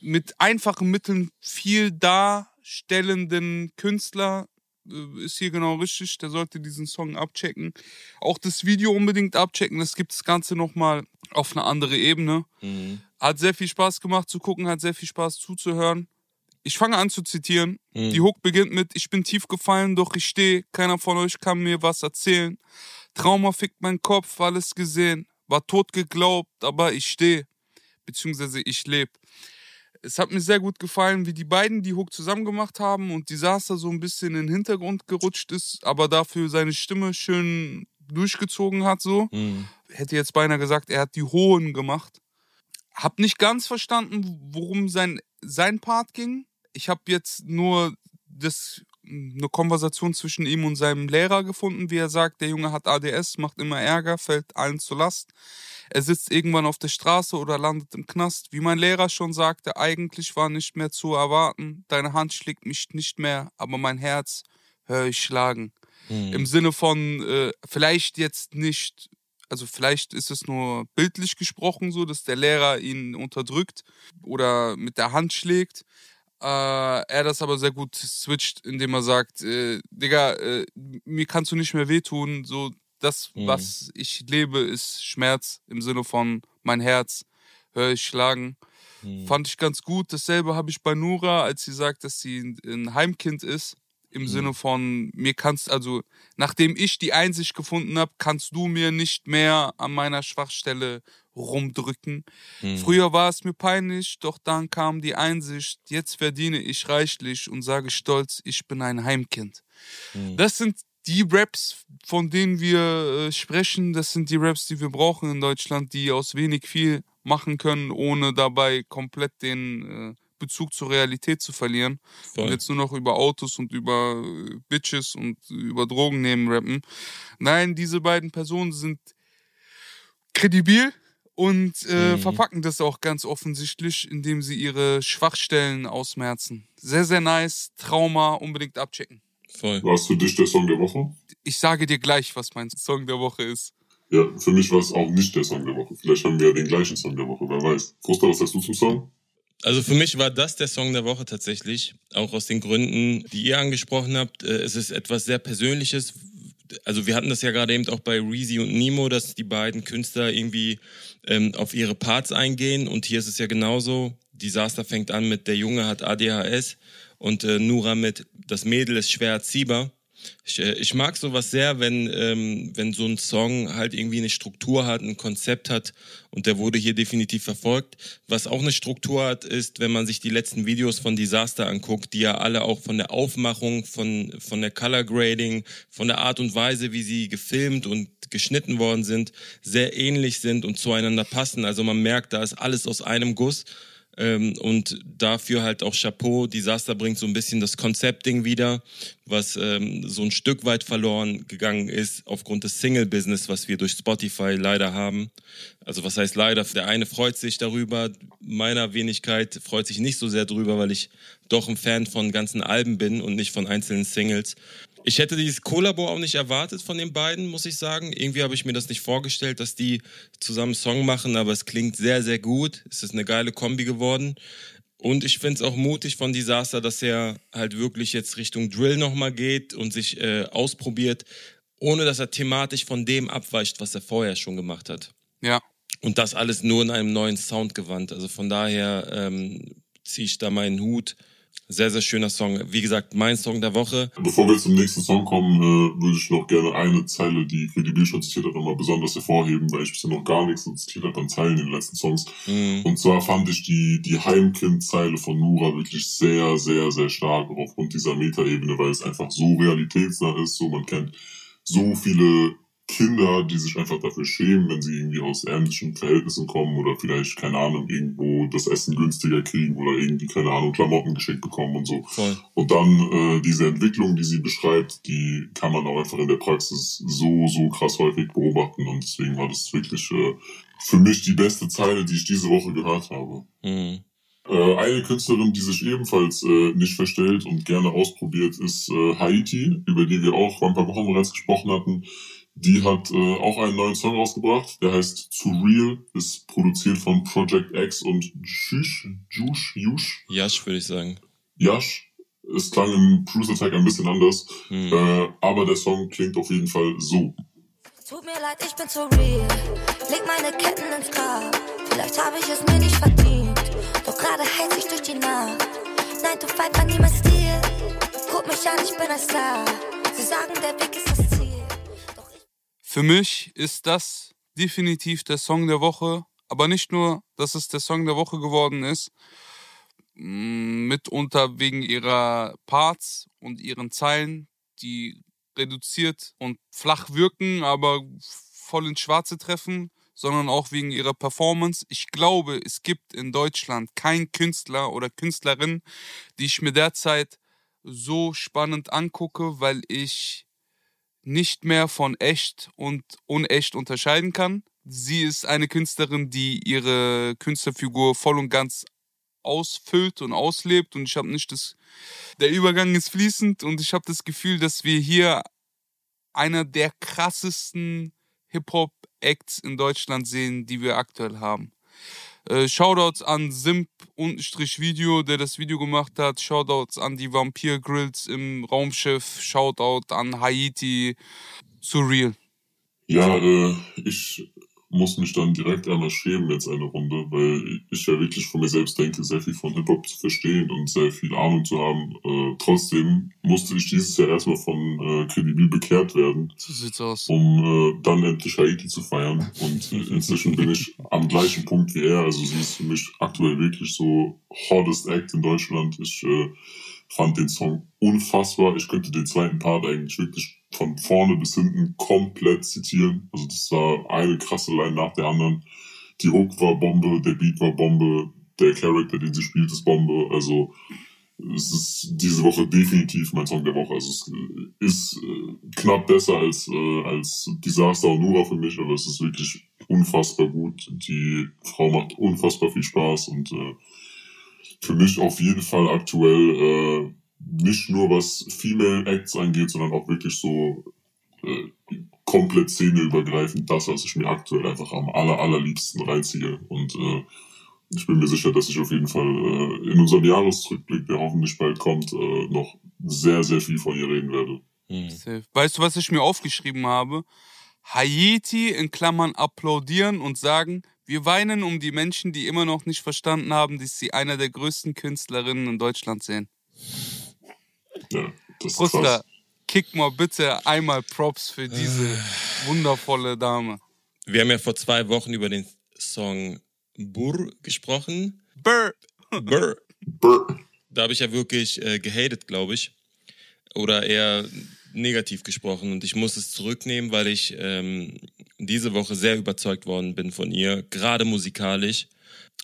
mit einfachen Mitteln viel darstellenden Künstler, äh, ist hier genau richtig. Der sollte diesen Song abchecken. Auch das Video unbedingt abchecken. Das gibt das Ganze nochmal auf eine andere Ebene. Mhm. Hat sehr viel Spaß gemacht zu gucken, hat sehr viel Spaß zuzuhören. Ich fange an zu zitieren. Mhm. Die Hook beginnt mit, ich bin tief gefallen, doch ich stehe. Keiner von euch kann mir was erzählen. Trauma fickt mein Kopf, alles gesehen. War tot geglaubt, aber ich stehe. Beziehungsweise ich lebe. Es hat mir sehr gut gefallen, wie die beiden die Hook zusammen gemacht haben und Disaster so ein bisschen in den Hintergrund gerutscht ist, aber dafür seine Stimme schön durchgezogen hat so. Mhm. Hätte jetzt beinahe gesagt, er hat die Hohen gemacht. Hab nicht ganz verstanden, worum sein, sein Part ging. Ich habe jetzt nur das, eine Konversation zwischen ihm und seinem Lehrer gefunden, wie er sagt, der Junge hat ADS, macht immer Ärger, fällt allen zur Last. Er sitzt irgendwann auf der Straße oder landet im Knast. Wie mein Lehrer schon sagte, eigentlich war nicht mehr zu erwarten. Deine Hand schlägt mich nicht mehr, aber mein Herz höre ich schlagen. Mhm. Im Sinne von, äh, vielleicht jetzt nicht, also vielleicht ist es nur bildlich gesprochen so, dass der Lehrer ihn unterdrückt oder mit der Hand schlägt. Äh, er das aber sehr gut switcht, indem er sagt, äh, Digga, äh, mir kannst du nicht mehr wehtun, so das, Mhm. was ich lebe, ist Schmerz im Sinne von mein Herz höre ich schlagen. Mhm. Fand ich ganz gut. Dasselbe habe ich bei Nura, als sie sagt, dass sie ein- ein Heimkind ist. Im Sinne von, mir kannst, also, nachdem ich die Einsicht gefunden habe, kannst du mir nicht mehr an meiner Schwachstelle rumdrücken. Mhm. Früher war es mir peinlich, doch dann kam die Einsicht, jetzt verdiene ich reichlich und sage stolz, ich bin ein Heimkind. Mhm. Das sind die Raps, von denen wir äh, sprechen. Das sind die Raps, die wir brauchen in Deutschland, die aus wenig viel machen können, ohne dabei komplett den äh, Bezug zur Realität zu verlieren. Und Voll. jetzt nur noch über Autos und über äh, Bitches und über Drogen nehmen rappen. Nein, diese beiden Personen sind kredibil und äh, Mhm. verpacken das auch ganz offensichtlich, indem sie ihre Schwachstellen ausmerzen. Sehr, sehr nice. Trauma unbedingt abchecken. Voll. War es für dich der Song der Woche? Ich sage dir gleich, was mein Song der Woche ist. Ja, für mich war es auch nicht der Song der Woche. Vielleicht haben wir ja den gleichen Song der Woche, wer weiß. Froster, was sagst du zum Song? Also für mich war das der Song der Woche tatsächlich, auch aus den Gründen, die ihr angesprochen habt. Äh, Es ist etwas sehr Persönliches, also wir hatten das ja gerade eben auch bei Reezy und Nemo, dass die beiden Künstler irgendwie ähm, auf ihre Parts eingehen und hier ist es ja genauso. Disaster fängt an mit der Junge hat ADHS und äh, Nura mit das Mädel ist schwer erziehbar. Ich, äh, ich mag sowas sehr, wenn, ähm, wenn so ein Song halt irgendwie eine Struktur hat, ein Konzept hat und der wurde hier definitiv verfolgt. Was auch eine Struktur hat, ist, wenn man sich die letzten Videos von Disaster anguckt, die ja alle auch von der Aufmachung, von, von der Color Grading, von der Art und Weise, wie sie gefilmt und geschnitten worden sind, sehr ähnlich sind und zueinander passen. Also man merkt, da ist alles aus einem Guss. Ähm, und dafür halt auch Chapeau. Disaster bringt so ein bisschen das Konzeptding wieder, was ähm, so ein Stück weit verloren gegangen ist aufgrund des Single-Business, was wir durch Spotify leider haben. Also was heißt leider? Der eine freut sich darüber, meiner Wenigkeit freut sich nicht so sehr drüber, weil ich doch ein Fan von ganzen Alben bin und nicht von einzelnen Singles. Ich hätte dieses Kollabo auch nicht erwartet von den beiden, muss ich sagen. Irgendwie habe ich mir das nicht vorgestellt, dass die zusammen Song machen, aber es klingt sehr, sehr gut. Es ist eine geile Kombi geworden. Und ich finde es auch mutig von Disaster, dass er halt wirklich jetzt Richtung Drill nochmal geht und sich äh, ausprobiert, ohne dass er thematisch von dem abweicht, was er vorher schon gemacht hat. Ja. Und das alles nur in einem neuen Sound gewandt. Also von daher ähm, ziehe ich da meinen Hut. Sehr, sehr schöner Song. Wie gesagt, mein Song der Woche. Bevor wir zum nächsten Song kommen, äh, würde ich noch gerne eine Zeile, die Credibil schon zitiert hat, nochmal besonders hervorheben, weil ich bisher noch gar nichts zitiert habe an Zeilen in den letzten Songs. Mhm. Und zwar fand ich die, die Heimkind-Zeile von Nura wirklich sehr, sehr, sehr stark aufgrund dieser Metaebene, weil es einfach so realitätsnah ist. So, man kennt so viele Kinder, die sich einfach dafür schämen, wenn sie irgendwie aus ärmlichen Verhältnissen kommen oder vielleicht, keine Ahnung, irgendwo das Essen günstiger kriegen oder irgendwie, keine Ahnung, Klamotten geschenkt bekommen und so. Voll. Und dann äh, diese Entwicklung, die sie beschreibt, die kann man auch einfach in der Praxis so, so krass häufig beobachten. Und deswegen war das wirklich äh, für mich die beste Zeile, die ich diese Woche gehört habe. Mhm. Äh, eine Künstlerin, die sich ebenfalls äh, nicht verstellt und gerne ausprobiert, ist äh, Haiti, über die wir auch vor ein paar Wochen bereits gesprochen hatten. Die hat äh, auch einen neuen Song rausgebracht, der heißt To Real, ist produziert von Project X und Jush, Jush, Jush, Jasch, würde ich sagen. Yash. Es klang im Cruise Attack ein bisschen anders, Mhm. äh, aber der Song klingt auf jeden Fall so. Tut mir leid, ich bin zu real. Leg meine Ketten ins Grab. Vielleicht habe ich es mir nicht verdient. Doch gerade heiz ich durch die Nacht. 9 to 5 war nie mein Stil. Guck mich an, ich bin ein Star. Sie sagen, der Weg ist Für mich ist das definitiv der Song der Woche. Aber nicht nur, dass es der Song der Woche geworden ist, mm, mitunter wegen ihrer Parts und ihren Zeilen, die reduziert und flach wirken, aber voll ins Schwarze treffen, sondern auch wegen ihrer Performance. Ich glaube, es gibt in Deutschland keinen Künstler oder Künstlerin, die ich mir derzeit so spannend angucke, weil ich nicht mehr von echt und unecht unterscheiden kann. Sie ist eine Künstlerin, die ihre Künstlerfigur voll und ganz ausfüllt und auslebt und ich habe nicht das der Übergang ist fließend und ich habe das Gefühl, dass wir hier einer der krassesten Hip-Hop Acts in Deutschland sehen, die wir aktuell haben. Äh, Shoutouts an Simp-Video, der das Video gemacht hat. Shoutouts an die Vampir Grills im Raumschiff. Shoutout an Haiti. Surreal. Ja, äh, ich muss mich dann direkt einmal schämen jetzt eine Runde, weil ich ja wirklich von mir selbst denke, sehr viel von Hip-Hop zu verstehen und sehr viel Ahnung zu haben. Äh, trotzdem musste ich dieses Jahr erstmal von äh, Credibil bekehrt werden, So sieht's aus. um äh, dann endlich Haiti zu feiern. Und äh, inzwischen bin ich am gleichen Punkt wie er. Also sie ist für mich aktuell wirklich so hottest Act in Deutschland. Ich äh, fand den Song unfassbar. Ich könnte den zweiten Part eigentlich wirklich von vorne bis hinten komplett zitieren. Also das war eine krasse Line nach der anderen. Die Hook war Bombe, der Beat war Bombe, der Charakter, den sie spielt, ist Bombe. Also es ist diese Woche definitiv mein Song der Woche. Also es ist äh, knapp besser als, äh, als Disaster und Nura für mich, aber es ist wirklich unfassbar gut. Die Frau macht unfassbar viel Spaß und äh, für mich auf jeden Fall aktuell äh, nicht nur was Female Acts angeht, sondern auch wirklich so äh, komplett szeneübergreifend das, was ich mir aktuell einfach am aller, allerliebsten reinziehe. Und äh, ich bin mir sicher, dass ich auf jeden Fall äh, in unserem Jahresrückblick, der hoffentlich bald kommt, äh, noch sehr, sehr viel von ihr reden werde. Safe. Weißt du, was ich mir aufgeschrieben habe? Haiti in Klammern applaudieren und sagen, wir weinen um die Menschen, die immer noch nicht verstanden haben, dass sie einer der größten Künstlerinnen in Deutschland sehen. Ja, das ist Brüssler, krass. kick mal bitte einmal Props für diese Äh. wundervolle Dame. Wir haben ja vor zwei Wochen über den Song Burr gesprochen. Brr. Burr. Brr. Da habe ich ja wirklich äh, gehatet, glaube ich. Oder eher negativ gesprochen. Und ich muss es zurücknehmen, weil ich ähm, diese Woche sehr überzeugt worden bin von ihr, gerade musikalisch.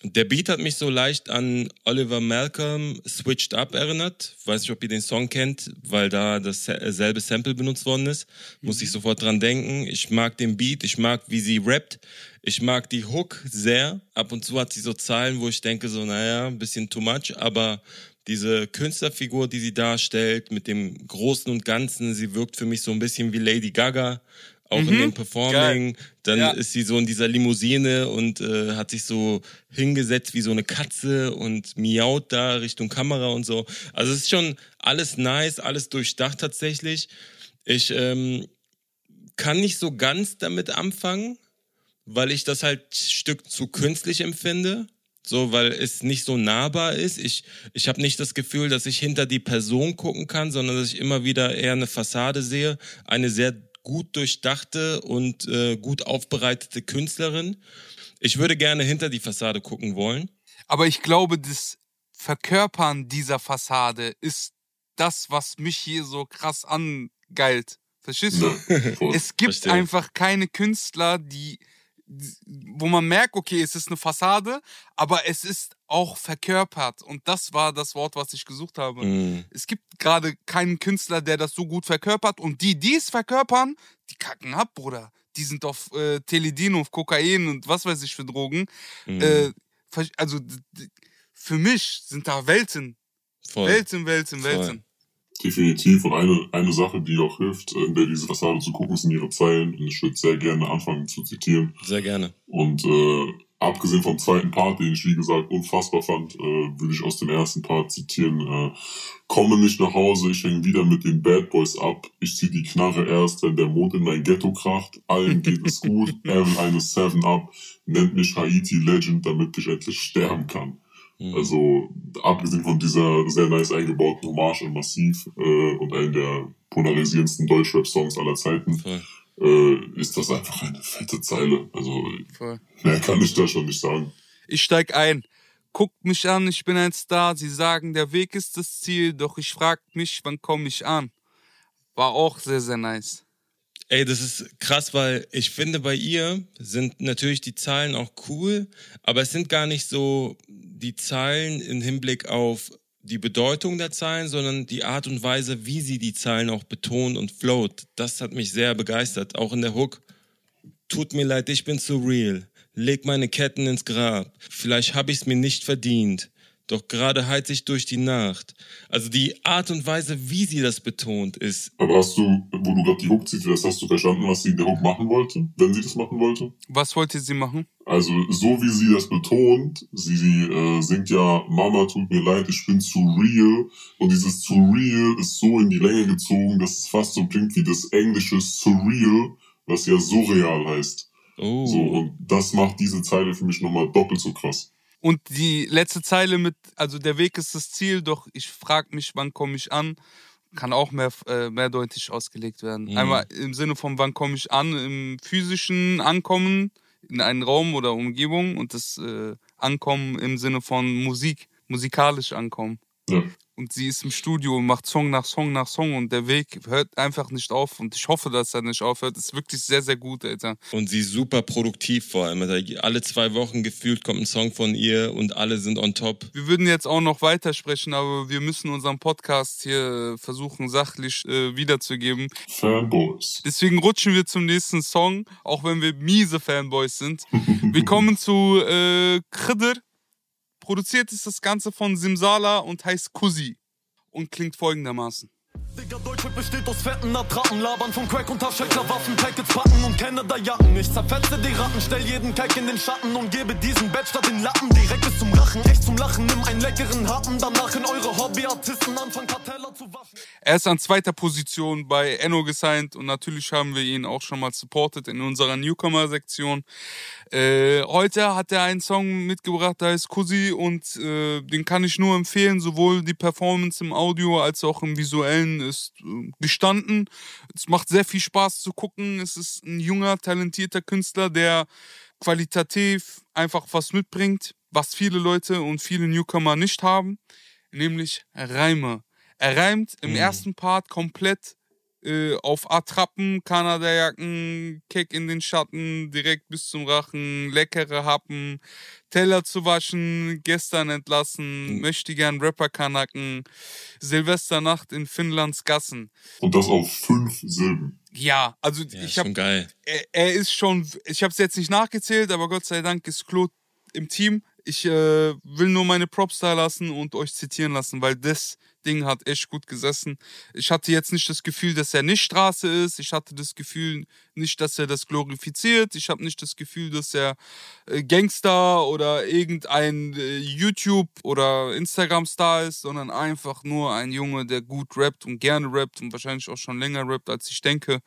Der Beat hat mich so leicht an Oliver Malcolm Switched Up erinnert. Weiß nicht, ob ihr den Song kennt, weil da dasselbe Sample benutzt worden ist. Muss ich sofort dran denken. Ich mag den Beat, ich mag, wie sie rappt. Ich mag die Hook sehr. Ab und zu hat sie so Zeilen, wo ich denke, so, naja, ein bisschen too much, aber diese Künstlerfigur, die sie darstellt, mit dem Großen und Ganzen, sie wirkt für mich so ein bisschen wie Lady Gaga, auch in dem Performing. Dann Ja. ist sie so in dieser Limousine und äh, hat sich so hingesetzt wie so eine Katze und miaut da Richtung Kamera und so. Also es ist schon alles nice, alles durchdacht tatsächlich. Ich ähm, kann nicht so ganz damit anfangen, weil ich das halt ein Stück zu künstlich empfinde. So, weil es nicht so nahbar ist. Ich, ich habe nicht das Gefühl, dass ich hinter die Person gucken kann, sondern dass ich immer wieder eher eine Fassade sehe. Eine sehr gut durchdachte und äh, gut aufbereitete Künstlerin. Ich würde gerne hinter die Fassade gucken wollen. Aber ich glaube, das Verkörpern dieser Fassade ist das, was mich hier so krass angeilt. Verstehst du? <laughs> Es gibt Verstehe. einfach keine Künstler, die, wo man merkt, okay, es ist eine Fassade, aber es ist auch verkörpert. Und das war das Wort, was ich gesucht habe. Mm. Es gibt gerade keinen Künstler, der das so gut verkörpert. Und die, die es verkörpern, die kacken ab, Bruder. Die sind auf äh, Teledin, auf Kokain und was weiß ich für Drogen. Mm. Äh, also für mich sind da Welten. Voll. Welten, Welten. Welten. Definitiv. Und eine, eine Sache, die auch hilft, in der diese Fassade zu gucken, sind ihre Zeilen. Und ich würde sehr gerne anfangen zu zitieren. Sehr gerne. Und äh, abgesehen vom zweiten Part, den ich wie gesagt unfassbar fand, äh, würde ich aus dem ersten Part zitieren. Äh, Komme nicht nach Hause, ich hänge wieder mit den Bad Boys ab. Ich zieh die Knarre erst, wenn der Mond in mein Ghetto kracht. Allen geht es <laughs> gut, er will eine Seven Up. Nennt mich Haiti Legend, damit ich endlich sterben kann. Mm. Also abgesehen von dieser sehr nice eingebauten Hommage an Massiv äh, und einem der polarisierendsten Deutschrap-Songs aller Zeiten, äh, ist das einfach eine fette Zeile. Also Voll. mehr kann ich da schon nicht sagen. Ich steig ein. Guckt mich an, ich bin ein Star. Sie sagen, der Weg ist das Ziel, doch ich frag mich, wann komme ich an? War auch sehr, sehr nice. Ey, das ist krass, weil ich finde, bei ihr sind natürlich die Zahlen auch cool, aber es sind gar nicht so die Zahlen im Hinblick auf die Bedeutung der Zahlen, sondern die Art und Weise, wie sie die Zahlen auch betont und float. Das hat mich sehr begeistert. Auch in der Hook. Tut mir leid, ich bin zu real. Leg meine Ketten ins Grab. Vielleicht hab ich's mir nicht verdient. Doch gerade heiz ich durch die Nacht. Also die Art und Weise, wie sie das betont, ist Aber hast du, wo du gerade die Hook zitierst, hast du verstanden, was sie in der Hook machen wollte, wenn sie das machen wollte? Was wollte sie machen? Also so wie sie das betont, sie, sie äh, singt ja, Mama tut mir leid, ich bin zu real. Und dieses zu real ist so in die Länge gezogen, dass es fast so klingt wie das englische surreal, was ja surreal heißt. Oh. So, und das macht diese Zeile für mich nochmal doppelt so krass. Und die letzte Zeile mit, also der Weg ist das Ziel, doch ich frag mich, wann komme ich an, kann auch mehr, äh, mehrdeutig ausgelegt werden. Mhm. Einmal im Sinne von, wann komme ich an, im physischen Ankommen in einen Raum oder Umgebung und das äh, Ankommen im Sinne von Musik, musikalisch Ankommen. Ja. Und sie ist im Studio und macht Song nach Song nach Song und der Weg hört einfach nicht auf und ich hoffe, dass er nicht aufhört. ist wirklich sehr, sehr gut, Alter. Und sie ist super produktiv vor allem. Also Alle zwei Wochen gefühlt kommt ein Song von ihr und alle sind on top. Wir würden jetzt auch noch weitersprechen, aber wir müssen unseren Podcast hier versuchen, sachlich äh, wiederzugeben. Fanboys. Deswegen rutschen wir zum nächsten Song, auch wenn wir miese Fanboys sind. <laughs> Wir kommen zu äh, Khidr. Produziert ist das Ganze von Simsala und heißt Kusi und klingt folgendermaßen. Digga, Deutsche besteht aus fetten Attrappen, labern von Crack und Taschenker, Waffen, Packets packen und Canada-Jacken. Ich zerfetze die Ratten, stell jeden Kack in den Schatten und gebe diesen Bett statt den Lappen direkt bis zum Lachen. Echt zum Lachen, nimm einen leckeren Happen, danach in eure Hobbyartisten anfangen Karteller zu waschen. Er ist an zweiter Position bei Enno gesigned und natürlich haben wir ihn auch schon mal supported in unserer Newcomer-Sektion. Äh, heute hat er einen Song mitgebracht, der heißt Cousy und äh, den kann ich nur empfehlen. Sowohl die Performance im Audio als auch im visuellen ist äh, gestanden. Es macht sehr viel Spaß zu gucken. Es ist ein junger, talentierter Künstler, der qualitativ einfach was mitbringt, was viele Leute und viele Newcomer nicht haben, nämlich Reime. Er reimt im Mhm. ersten Part komplett äh, auf Attrappen, Kanadajacken, Keck in den Schatten, direkt bis zum Rachen, leckere Happen, Teller zu waschen, gestern entlassen, Mhm. möchte gern Rapper kanacken, Silvesternacht in Finnlands Gassen. Und das auf fünf Silben. Ja, also Ja, ich habe geil. er, er ist schon, ich habe es jetzt nicht nachgezählt, aber Gott sei Dank ist Claude im Team. Ich äh, will nur meine Props da lassen und euch zitieren lassen, weil das Ding hat echt gut gesessen. Ich hatte jetzt nicht das Gefühl, dass er nicht Straße ist. Ich hatte das Gefühl nicht, dass er das glorifiziert. Ich habe nicht das Gefühl, dass er äh, Gangster oder irgendein äh, YouTube- oder Instagram-Star ist, sondern einfach nur ein Junge, der gut rappt und gerne rappt und wahrscheinlich auch schon länger rappt, als ich denke.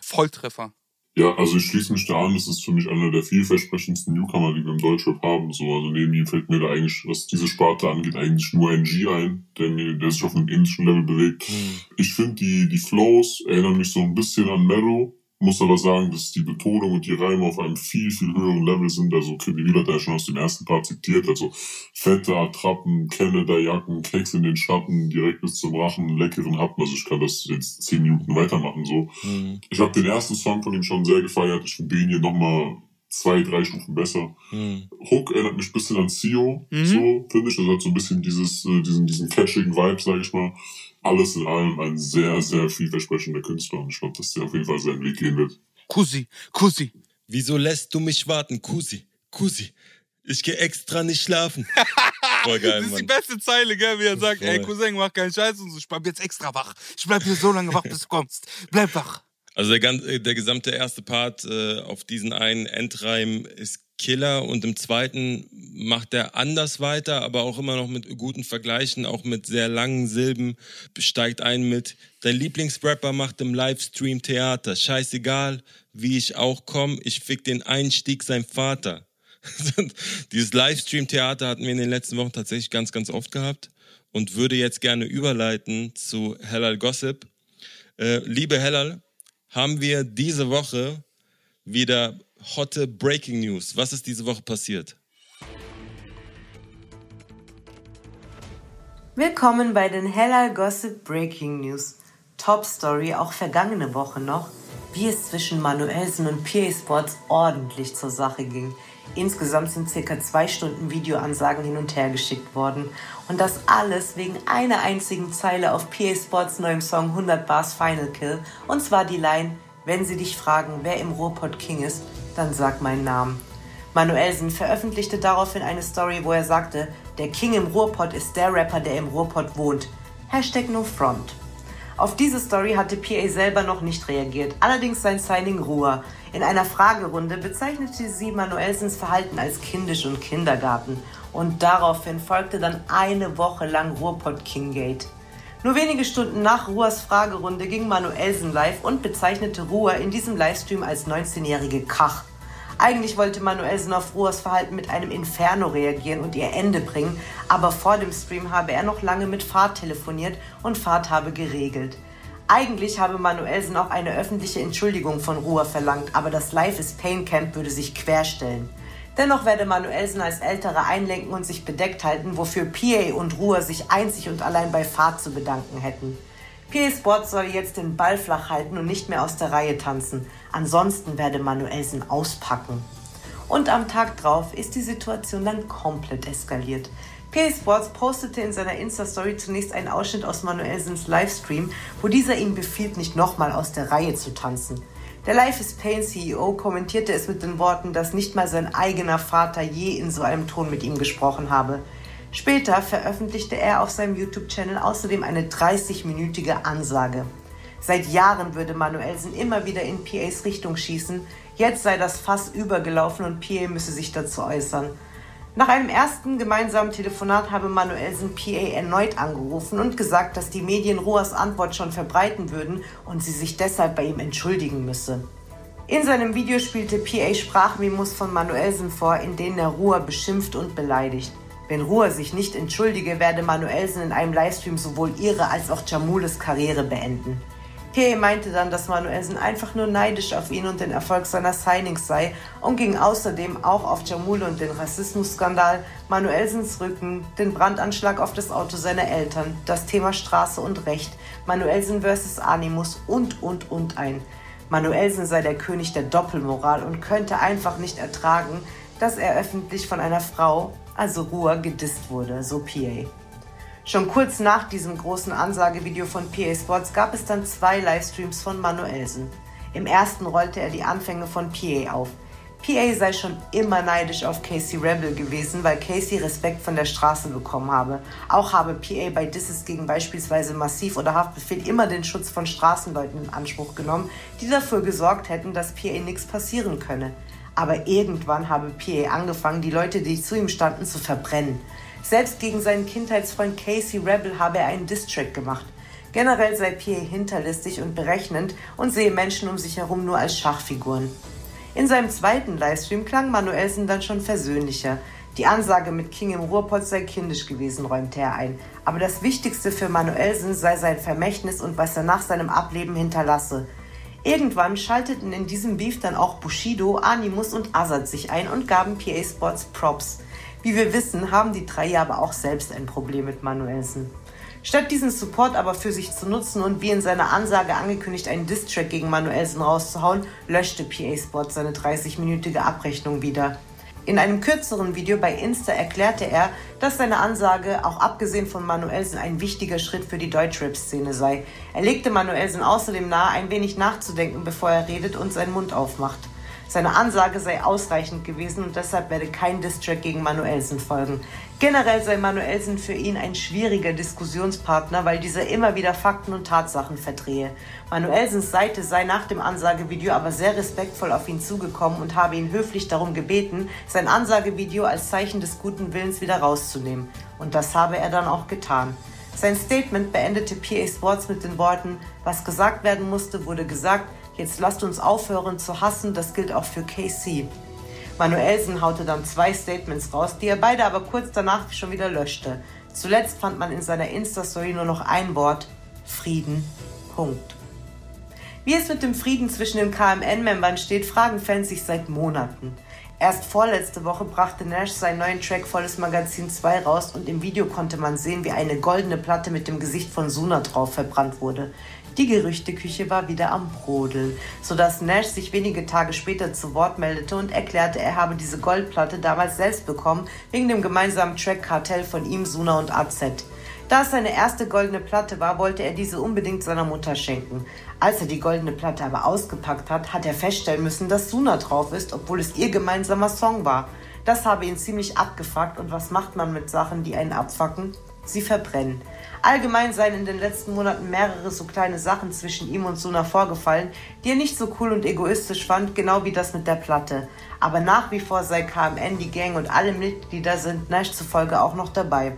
Volltreffer. Ja, also ich schließe mich da an, das ist für mich einer der vielversprechendsten Newcomer, die wir im Deutschrap haben. So, also neben ihm fällt mir da eigentlich, was diese Sparte angeht, eigentlich nur NG ein, der mir, der sich auf einem ähnlichen Level bewegt. Mhm. Ich finde die, die Flows erinnern mich so ein bisschen an Mellow, muss aber sagen, dass die Betonung und die Reime auf einem viel, viel höheren Level sind. Also Kredibil hat ja schon aus dem ersten Part zitiert, also fette Attrappen, Canada-Jacken, Keks in den Schatten, direkt bis zum Rachen, leckeren Happen. Also ich kann das jetzt zehn Minuten weitermachen, so. Mhm. Ich habe den ersten Song von ihm schon sehr gefeiert. Ich finde den hier nochmal zwei, drei Stufen besser. Mhm. Hook erinnert mich ein bisschen an Sio, Mhm. so finde ich. Das hat so ein bisschen dieses, äh, diesen, diesen catchigen Vibe, sage ich mal. Alles in allem ein sehr, sehr vielversprechender Künstler und ich glaube, dass der auf jeden Fall seinen Weg gehen wird. Kusi, Kusi. Wieso lässt du mich warten? Kusi, Kusi. Ich gehe extra nicht schlafen. <laughs> Voll geil, Das ist die Mann. beste Zeile, gell, wie er sagt, ey, Voll. Cousin, mach keinen Scheiß und so, ich bleib jetzt extra wach. Ich bleib hier so lange wach, bis du kommst. Bleib wach. Also der, gan- äh, der gesamte erste Part äh, auf diesen einen Endreim ist Killer und im zweiten macht er anders weiter, aber auch immer noch mit guten Vergleichen, auch mit sehr langen Silben, steigt ein mit Dein Lieblingsrapper macht im Livestream Theater, scheißegal, wie ich auch komm, ich fick den Einstieg sein Vater. <laughs> Dieses Livestream-Theater hatten wir in den letzten Wochen tatsächlich ganz, ganz oft gehabt und würde jetzt gerne überleiten zu Hellal Gossip. Äh, liebe Hellal, haben wir diese Woche wieder hotte Breaking News. Was ist diese Woche passiert? Willkommen bei den Hellal Gossip Breaking News. Top Story, auch vergangene Woche noch, wie es zwischen Manuelsen und PA Sports ordentlich zur Sache ging. Insgesamt sind circa zwei Stunden Videoansagen hin und her geschickt worden. Und das alles wegen einer einzigen Zeile auf PA Sports neuem Song 100 Bars Final Kill. Und zwar die Line, wenn sie dich fragen, wer im Ruhrpott King ist, dann sag meinen Namen. Manuelsen veröffentlichte daraufhin eine Story, wo er sagte, der King im Ruhrpott ist der Rapper, der im Ruhrpott wohnt. Hashtag no front. Auf diese Story hatte PA selber noch nicht reagiert, allerdings sein Signing Ruhr. In einer Fragerunde bezeichnete sie Manuelsens Verhalten als kindisch und Kindergarten. Und daraufhin folgte dann eine Woche lang Ruhrpott Kinggate. Nur wenige Stunden nach Ruhrs Fragerunde ging Manuelsen live und bezeichnete Ruhr in diesem Livestream als 19-jährige Kach. Eigentlich wollte Manuelsen auf Ruhrs Verhalten mit einem Inferno reagieren und ihr Ende bringen, aber vor dem Stream habe er noch lange mit Fahrt telefoniert und Fahrt habe geregelt. Eigentlich habe Manuelsen auch eine öffentliche Entschuldigung von Ruhr verlangt, aber das Life is Pain Camp würde sich querstellen. Dennoch werde Manuelsen als Ältere einlenken und sich bedeckt halten, wofür PA und Ruhr sich einzig und allein bei Fahrt zu bedanken hätten. PA Sports soll jetzt den Ball flach halten und nicht mehr aus der Reihe tanzen. Ansonsten werde Manuelsen auspacken. Und am Tag drauf ist die Situation dann komplett eskaliert. PA Sports postete in seiner Insta-Story zunächst einen Ausschnitt aus Manuelsens Livestream, wo dieser ihm befiehlt, nicht nochmal aus der Reihe zu tanzen. Der Life is Pain CEO kommentierte es mit den Worten, dass nicht mal sein eigener Vater je in so einem Ton mit ihm gesprochen habe. Später veröffentlichte er auf seinem YouTube-Channel außerdem eine 30-minütige Ansage. Seit Jahren würde Manuelsen immer wieder in PAs Richtung schießen, jetzt sei das Fass übergelaufen und PA müsse sich dazu äußern. Nach einem ersten gemeinsamen Telefonat habe Manuelsen PA erneut angerufen und gesagt, dass die Medien Ruas Antwort schon verbreiten würden und sie sich deshalb bei ihm entschuldigen müsse. In seinem Video spielte PA Sprachmemos von Manuelsen vor, in denen er Ruhr beschimpft und beleidigt. Wenn Ruhr sich nicht entschuldige, werde Manuelsen in einem Livestream sowohl ihre als auch Jamules Karriere beenden. PA meinte dann, dass Manuelsen einfach nur neidisch auf ihn und den Erfolg seiner Signings sei und ging außerdem auch auf Jamule und den Rassismusskandal, Manuelsens Rücken, den Brandanschlag auf das Auto seiner Eltern, das Thema Straße und Recht, Manuelsen vs. Animus und, und, und ein. Manuelsen sei der König der Doppelmoral und könnte einfach nicht ertragen, dass er öffentlich von einer Frau, also Ruhr, gedisst wurde, so PA. Schon kurz nach diesem großen Ansagevideo von PA Sports gab es dann zwei Livestreams von Manuelsen. Im ersten rollte er die Anfänge von PA auf. PA sei schon immer neidisch auf Casey Rebel gewesen, weil Casey Respekt von der Straße bekommen habe. Auch habe PA bei Disses gegen beispielsweise Massiv oder Haftbefehl immer den Schutz von Straßenleuten in Anspruch genommen, die dafür gesorgt hätten, dass PA nichts passieren könne. Aber irgendwann habe PA angefangen, die Leute, die zu ihm standen, zu verbrennen. Selbst gegen seinen Kindheitsfreund Casey Rebel habe er einen Distrack gemacht. Generell sei PA hinterlistig und berechnend und sehe Menschen um sich herum nur als Schachfiguren. In seinem zweiten Livestream klang Manuelsen dann schon versöhnlicher. Die Ansage mit King im Ruhrpott sei kindisch gewesen, räumte er ein. Aber das Wichtigste für Manuelsen sei sein Vermächtnis und was er nach seinem Ableben hinterlasse. Irgendwann schalteten in diesem Beef dann auch Bushido, Animus und Azad sich ein und gaben PA Sports Props. Wie wir wissen, haben die drei aber auch selbst ein Problem mit Manuelsen. Statt diesen Support aber für sich zu nutzen und wie in seiner Ansage angekündigt einen Distrack gegen Manuelsen rauszuhauen, löschte PA Sport seine 30-minütige Abrechnung wieder. In einem kürzeren Video bei Insta erklärte er, dass seine Ansage auch abgesehen von Manuelsen ein wichtiger Schritt für die Deutschrap-Szene sei. Er legte Manuelsen außerdem nahe, ein wenig nachzudenken, bevor er redet und seinen Mund aufmacht. Seine Ansage sei ausreichend gewesen und deshalb werde kein Distrack gegen Manuelsen folgen. Generell sei Manuelsen für ihn ein schwieriger Diskussionspartner, weil dieser immer wieder Fakten und Tatsachen verdrehe. Manuelsens Seite sei nach dem Ansagevideo aber sehr respektvoll auf ihn zugekommen und habe ihn höflich darum gebeten, sein Ansagevideo als Zeichen des guten Willens wieder rauszunehmen. Und das habe er dann auch getan. Sein Statement beendete PA Sports mit den Worten, was gesagt werden musste, wurde gesagt, Jetzt lasst uns aufhören zu hassen, das gilt auch für KC. Manuelsen haute dann zwei Statements raus, die er beide aber kurz danach schon wieder löschte. Zuletzt fand man in seiner Insta-Story nur noch ein Wort: Frieden. Punkt. Wie es mit dem Frieden zwischen den KMN-Membern steht, fragen Fans sich seit Monaten. Erst vorletzte Woche brachte Nash seinen neuen Track Volles Magazin 2 raus und im Video konnte man sehen, wie eine goldene Platte mit dem Gesicht von Suna drauf verbrannt wurde. Die Gerüchteküche war wieder am Brodeln, sodass Nash sich wenige Tage später zu Wort meldete und erklärte, er habe diese Goldplatte damals selbst bekommen, wegen dem gemeinsamen Track Kartell von ihm, Suna und AZ. Da es seine erste goldene Platte war, wollte er diese unbedingt seiner Mutter schenken. Als er die goldene Platte aber ausgepackt hat, hat er feststellen müssen, dass Suna drauf ist, obwohl es ihr gemeinsamer Song war. Das habe ihn ziemlich abgefuckt und was macht man mit Sachen, die einen abfacken? Sie verbrennen. Allgemein seien in den letzten Monaten mehrere so kleine Sachen zwischen ihm und Suna vorgefallen, die er nicht so cool und egoistisch fand, genau wie das mit der Platte. Aber nach wie vor sei KMN, die Gang und alle Mitglieder sind Nash zufolge auch noch dabei.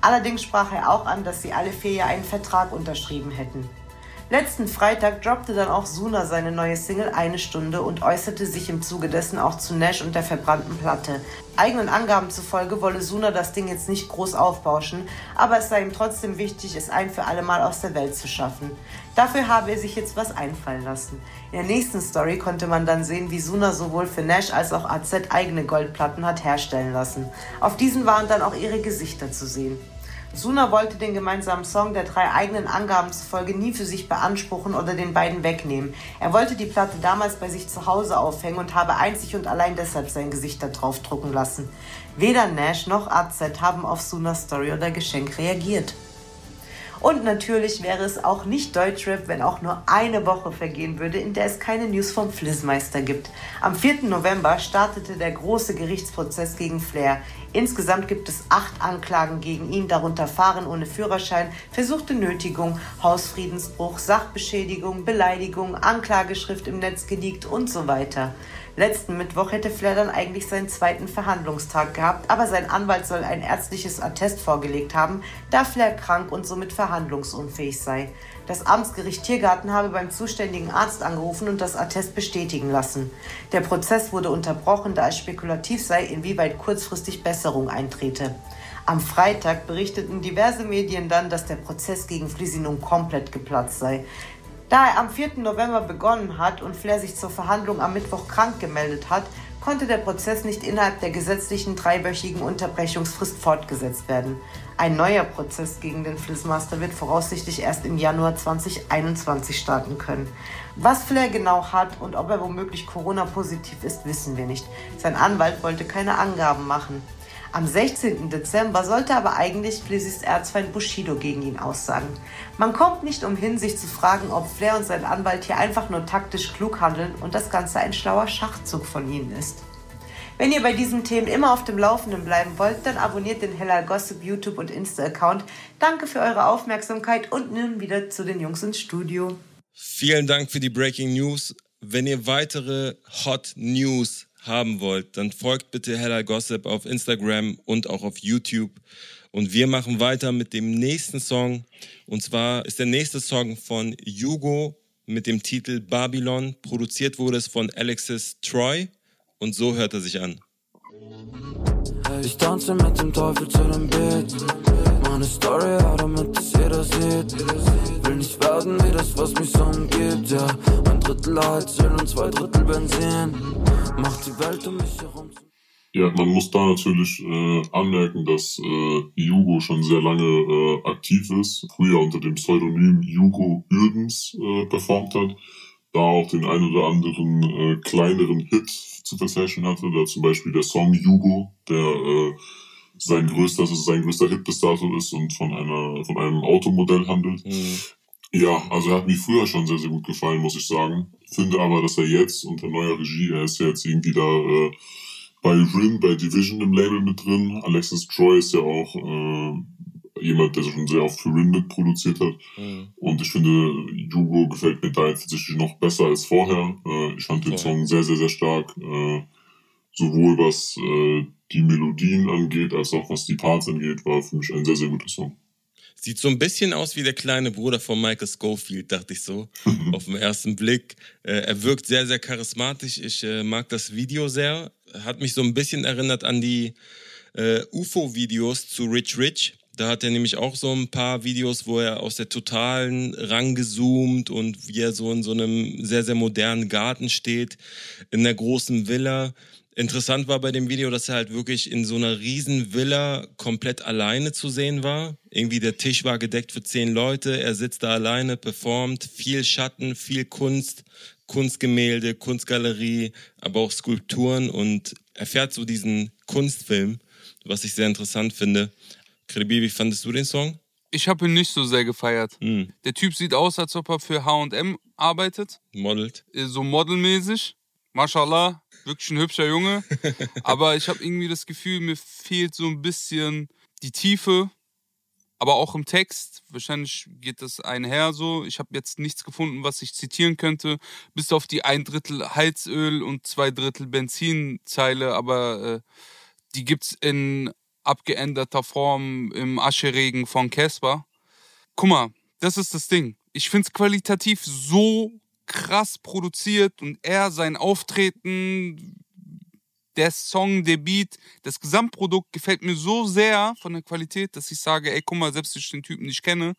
Allerdings sprach er auch an, dass sie alle vier Jahre einen Vertrag unterschrieben hätten. Letzten Freitag droppte dann auch Suna seine neue Single Eine Stunde und äußerte sich im Zuge dessen auch zu Nash und der verbrannten Platte. Eigenen Angaben zufolge wolle Suna das Ding jetzt nicht groß aufbauschen, aber es sei ihm trotzdem wichtig, es ein für alle Mal aus der Welt zu schaffen. Dafür habe er sich jetzt was einfallen lassen. In der nächsten Story konnte man dann sehen, wie Suna sowohl für Nash als auch AZ eigene Goldplatten hat herstellen lassen. Auf diesen waren dann auch ihre Gesichter zu sehen. Suna wollte den gemeinsamen Song der drei eigenen Angaben zufolge nie für sich beanspruchen oder den beiden wegnehmen. Er wollte die Platte damals bei sich zu Hause aufhängen und habe einzig und allein deshalb sein Gesicht da drauf drucken lassen. Weder Nash noch AZ haben auf Sunas Story oder Geschenk reagiert. Und natürlich wäre es auch nicht Deutschrap, wenn auch nur eine Woche vergehen würde, in der es keine News vom Flizzmeister gibt. Am 4. November startete der große Gerichtsprozess gegen Flair. Insgesamt gibt es acht Anklagen gegen ihn, darunter Fahren ohne Führerschein, versuchte Nötigung, Hausfriedensbruch, Sachbeschädigung, Beleidigung, Anklageschrift im Netz geleakt und so weiter. Letzten Mittwoch hätte Flair dann eigentlich seinen zweiten Verhandlungstag gehabt, aber sein Anwalt soll ein ärztliches Attest vorgelegt haben, da Flair krank und somit verhandlungsunfähig sei. Das Amtsgericht Tiergarten habe beim zuständigen Arzt angerufen und das Attest bestätigen lassen. Der Prozess wurde unterbrochen, da es spekulativ sei, inwieweit kurzfristig Besserung eintrete. Am Freitag berichteten diverse Medien dann, dass der Prozess gegen Flisi nun komplett geplatzt sei. Da er am 4. November begonnen hat und Flair sich zur Verhandlung am Mittwoch krank gemeldet hat, konnte der Prozess nicht innerhalb der gesetzlichen dreiwöchigen Unterbrechungsfrist fortgesetzt werden. Ein neuer Prozess gegen den Flizzmaster wird voraussichtlich erst im Januar 2021 starten können. Was Flair genau hat und ob er womöglich Corona-positiv ist, wissen wir nicht. Sein Anwalt wollte keine Angaben machen. Am 16. Dezember sollte aber eigentlich Flizzys Erzfeind Bushido gegen ihn aussagen. Man kommt nicht umhin, sich zu fragen, ob Flair und sein Anwalt hier einfach nur taktisch klug handeln und das Ganze ein schlauer Schachzug von ihnen ist. Wenn ihr bei diesen Themen immer auf dem Laufenden bleiben wollt, dann abonniert den Hella Gossip YouTube und Insta-Account. Danke für eure Aufmerksamkeit und nun wieder zu den Jungs ins Studio. Vielen Dank für die Breaking News. Wenn ihr weitere Hot News haben wollt, dann folgt bitte Hella Gossip auf Instagram und auch auf YouTube. Und wir machen weiter mit dem nächsten Song. Und zwar ist der nächste Song von Hugo mit dem Titel Babylon. Produziert wurde es von Alexis Troy. Und so hört er sich an. Ich tanze mit dem Teufel zu dem Beat. Meine Story, ja, damit es jeder sieht. Will nicht werden wie das, was mich so umgibt, ja. Ein Drittel Heizöl und zwei Drittel Benzin. Macht die Welt um mich herum. Ja, man muss da natürlich äh, anmerken, dass äh, Hugo schon sehr lange äh, aktiv ist, früher unter dem Pseudonym Hugo Ürdens äh, performt hat, da auch den ein oder anderen äh, kleineren Hit zu verzeichnen hatte, da zum Beispiel der Song Hugo, der äh, sein größter, also sein größter Hit bis dato ist und von einer von einem Automodell handelt. Mhm. Ja, also er hat mir früher schon sehr, sehr gut gefallen, muss ich sagen. Finde aber, dass er jetzt unter neuer Regie, er ist ja jetzt irgendwie da äh, bei Rin, bei Division im Label mit drin. Alexis Troy ist ja auch äh, jemand, der schon sehr oft für Rin mitproduziert hat. Mhm. Und ich finde, Hugo gefällt mir da jetzt tatsächlich noch besser als vorher. Äh, ich fand den Voll. Song sehr, sehr, sehr stark. Äh, sowohl was äh, die Melodien angeht, als auch was die Parts angeht, war für mich ein sehr, sehr guter Song. Sieht so ein bisschen aus wie der kleine Bruder von Michael Schofield, dachte ich so, <laughs> auf den ersten Blick. Äh, er wirkt sehr, sehr charismatisch. Ich äh, mag das Video sehr. Hat mich so ein bisschen erinnert an die äh, UFO-Videos zu Rich Rich. Da hat er nämlich auch so ein paar Videos, wo er aus der Totalen rangezoomt und wie er so in so einem sehr, sehr modernen Garten steht, in der großen Villa. Interessant war bei dem Video, dass er halt wirklich in so einer riesen Villa komplett alleine zu sehen war. Irgendwie der Tisch war gedeckt für zehn Leute, er sitzt da alleine, performt, viel Schatten, viel Kunst, Kunstgemälde, Kunstgalerie, aber auch Skulpturen und er fährt so diesen Kunstfilm, was ich sehr interessant finde. Krebi, wie fandest du den Song? Ich habe ihn nicht so sehr gefeiert. Hm, Der Typ sieht aus, als ob er für H&M arbeitet, modelt. äh, so modelmäßig. Mashallah, wirklich ein hübscher Junge. <laughs> Aber ich habe irgendwie das Gefühl, mir fehlt so ein bisschen die Tiefe, aber auch im Text. Wahrscheinlich geht das einher so. Ich habe jetzt nichts gefunden, was ich zitieren könnte, bis auf die ein Drittel Heizöl und zwei Drittel Benzinzeile, aber äh, die gibt's in abgeänderter Form im Ascheregen von Casper. Guck mal, das ist das Ding. Ich find's qualitativ so krass produziert und er sein Auftreten, der Song, der Beat, das Gesamtprodukt gefällt mir so sehr von der Qualität, dass ich sage, ey, guck mal, selbst wenn ich den Typen nicht kenne,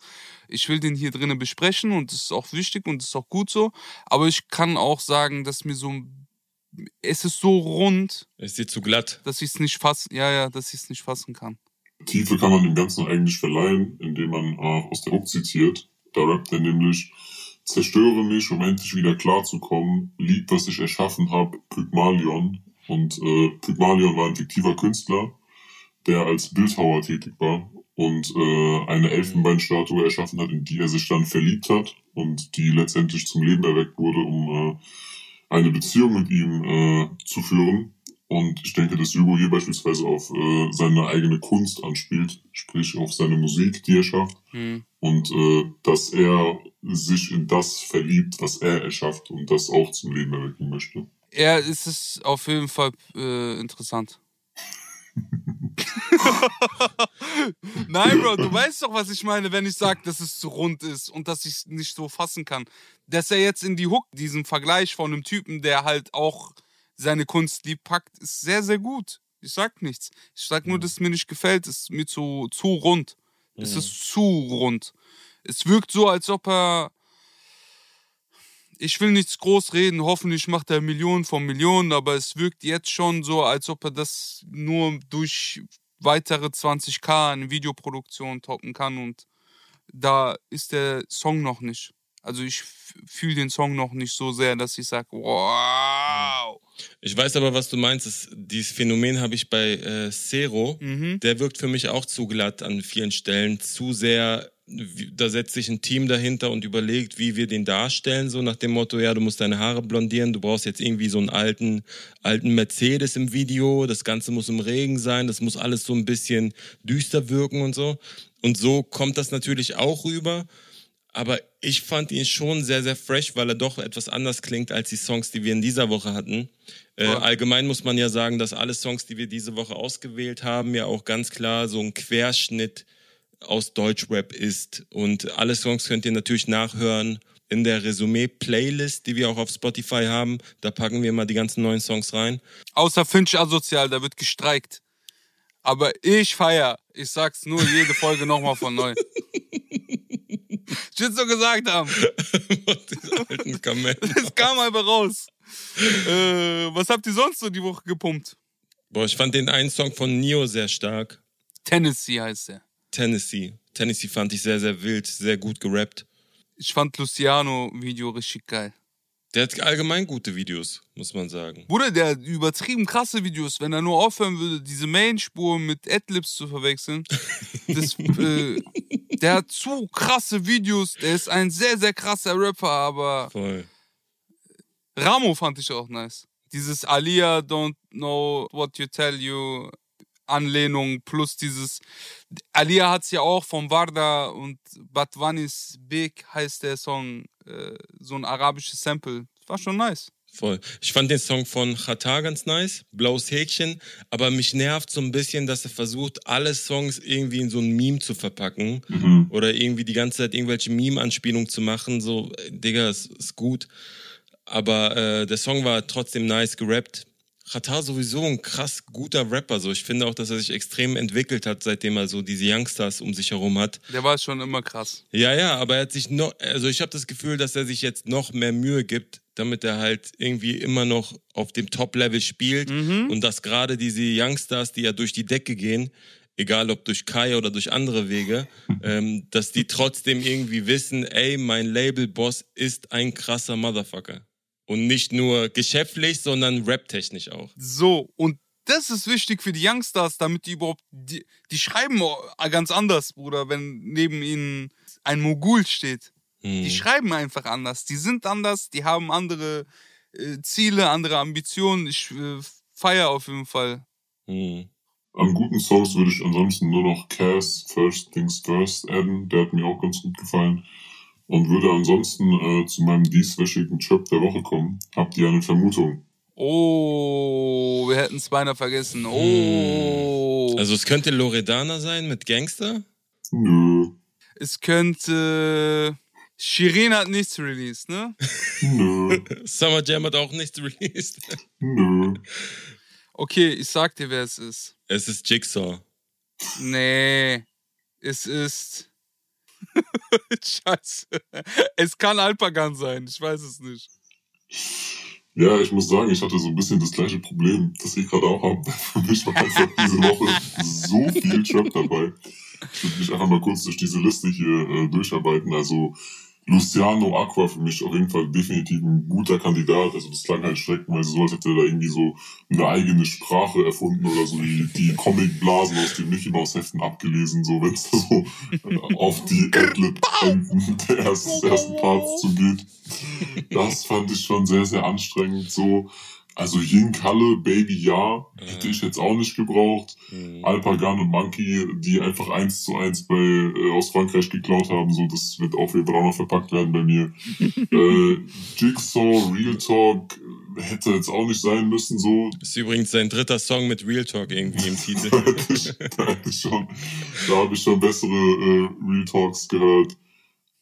ich will den hier drinnen besprechen und das ist auch wichtig und das ist auch gut so. Aber ich kann auch sagen, dass mir so, es ist so rund, Ist dir zu glatt? dass ich es nicht fassen, ja, ja, dass ich es nicht fassen kann. Tiefe kann man dem Ganzen eigentlich verleihen, indem man äh, aus der Hook zitiert. Da rappt er nämlich, zerstöre mich, um endlich wieder klarzukommen, lieb, was ich erschaffen hab, Pygmalion. Und äh, Pygmalion war ein fiktiver Künstler, der als Bildhauer tätig war. und äh, eine Elfenbeinstatue erschaffen hat, in die er sich dann verliebt hat und die letztendlich zum Leben erweckt wurde, um äh, eine Beziehung mit ihm äh, zu führen. Und ich denke, dass Hugo hier beispielsweise auf äh, seine eigene Kunst anspielt, sprich auf seine Musik, die er schafft. Hm. Und äh, dass er sich in das verliebt, was er erschafft und das auch zum Leben erwecken möchte. Ist es auf jeden Fall äh, interessant. <laughs> Nein, Bro, du weißt doch, was ich meine, wenn ich sage, dass es zu rund ist und dass ich es nicht so fassen kann. Dass er jetzt in die Hook diesen Vergleich von einem Typen, der halt auch seine Kunst lieb packt, ist sehr, sehr gut. Ich sag nichts. Ich sag nur, dass es mir nicht gefällt. Es ist mir zu, zu rund. Es Mhm. ist zu rund. Es wirkt so, als ob er. Ich will nichts groß reden, hoffentlich macht er Millionen von Millionen, aber es wirkt jetzt schon so, als ob er das nur durch weitere 20k in Videoproduktion toppen kann und da ist der Song noch nicht. Also ich fühle den Song noch nicht so sehr, dass ich sage, wow. Ich weiß aber, was du meinst. Das, dieses Phänomen habe ich bei äh, Zero. Mhm. Der wirkt für mich auch zu glatt an vielen Stellen. Zu sehr, da setzt sich ein Team dahinter und überlegt, wie wir den darstellen. So nach dem Motto, ja, du musst deine Haare blondieren, du brauchst jetzt irgendwie so einen alten, alten Mercedes im Video. Das Ganze muss im Regen sein, das muss alles so ein bisschen düster wirken und so. Und so kommt das natürlich auch rüber. Aber ich fand ihn schon sehr, sehr fresh, weil er doch etwas anders klingt als die Songs, die wir in dieser Woche hatten. Äh, Voll. allgemein muss man ja sagen, dass alle Songs, die wir diese Woche ausgewählt haben, ja auch ganz klar so ein Querschnitt aus Deutschrap ist. Und alle Songs könnt ihr natürlich nachhören in der Resümee-Playlist, die wir auch auf Spotify haben. Da packen wir mal die ganzen neuen Songs rein. Außer Finch asozial, da wird gestreikt. Aber ich feier. Ich sag's nur jede Folge nochmal von neu. Ich will's so gesagt haben. <laughs> Es kam einfach raus. Äh, was habt ihr sonst so die Woche gepumpt? Boah, ich fand den einen Song von Neo sehr stark. Tennessee heißt er. Tennessee. Tennessee fand ich sehr, sehr wild, sehr gut gerappt. Ich fand Luciano-Video richtig geil. Der hat allgemein gute Videos, muss man sagen. Bruder, der hat übertrieben krasse Videos. Wenn er nur aufhören würde, diese Main-Spur mit Adlibs zu verwechseln. <laughs> Das, äh, der hat zu krasse Videos. Der ist ein sehr, sehr krasser Rapper, aber Voll. Ramo fand ich auch nice. Dieses Alia don't know what you tell you Anlehnung plus dieses Alia hat's ja auch von Varda und Batwanis Big heißt der Song äh, so ein arabisches Sample. War schon nice. Voll. Ich fand den Song von Chata ganz nice, Blaues Häkchen, aber mich nervt so ein bisschen, dass er versucht, alle Songs irgendwie in so ein Meme zu verpacken Mhm. oder irgendwie die ganze Zeit irgendwelche Meme-Anspielungen zu machen. So, äh, Digga, ist, ist gut. Aber äh, der Song war trotzdem nice gerappt. Chata sowieso ein krass guter Rapper. So, ich finde auch, dass er sich extrem entwickelt hat, seitdem er so diese Youngsters um sich herum hat. Der war schon immer krass. Ja, ja, aber er hat sich noch, also ich habe das Gefühl, dass er sich jetzt noch mehr Mühe gibt, damit er halt irgendwie immer noch auf dem Top-Level spielt und dass gerade diese Youngsters, die ja durch die Decke gehen, egal ob durch Kai oder durch andere Wege, <laughs> ähm, dass die trotzdem irgendwie wissen, ey, mein Label-Boss ist ein krasser Motherfucker. Und nicht nur geschäftlich, sondern raptechnisch auch. So, und das ist wichtig für die Youngsters, damit die überhaupt, die, die schreiben ganz anders, Bruder, wenn neben ihnen ein Mogul steht. Hm. Die schreiben einfach anders. Die sind anders, die haben andere äh, Ziele, andere Ambitionen. Ich äh, feiere auf jeden Fall. Hm. An guten Songs würde ich ansonsten nur noch Cass First Things First adden. Der hat mir auch ganz gut gefallen. Und würde ansonsten äh, zu meinem dieswöchigen Trip der Woche kommen. Habt ihr eine Vermutung? Oh, wir hätten es beinahe vergessen. Oh. Also es könnte Loredana sein mit Gangster. Nö. es könnte. Shirin hat nichts released, ne? <laughs> Nö. Summer Jam hat auch nichts released. Nö. Okay, ich sag dir, wer es ist. Es ist Jigsaw. Nee, es ist. <laughs> Scheiße. Es kann Alpagan sein, ich weiß es nicht. Ja, ich muss sagen, ich hatte so ein bisschen das gleiche Problem, das ich gerade auch habe. <laughs> Für mich war einfach diese Woche so viel Trap dabei. Ich würde mich einfach mal kurz durch diese Liste hier äh, durcharbeiten. Also Luciano Aqua für mich auf jeden Fall definitiv ein guter Kandidat. Also das klang halt streckenweise so, als hätte er da irgendwie so eine eigene Sprache erfunden oder so die, die Comic-Blasen aus den Mickey Mouse Heften abgelesen, so wenn es so <laughs> auf die Adlib-Enden der ersten, ersten Parts zugeht. Das fand ich schon sehr, sehr anstrengend so. Also Yin Kalle, Baby ja, hätte ich jetzt auch nicht gebraucht. Mhm. Alpagan und Monkey, die einfach eins zu eins bei, äh, aus Frankreich geklaut haben, so das wird auf jeden Fall auch noch verpackt werden bei mir. <laughs> äh, Jigsaw, Real Talk, äh, hätte jetzt auch nicht sein müssen, so. Ist übrigens sein dritter Song mit Real Talk irgendwie im Titel. <laughs> da hätte ich, da hätte ich schon, da habe ich schon bessere äh, Real Talks gehört.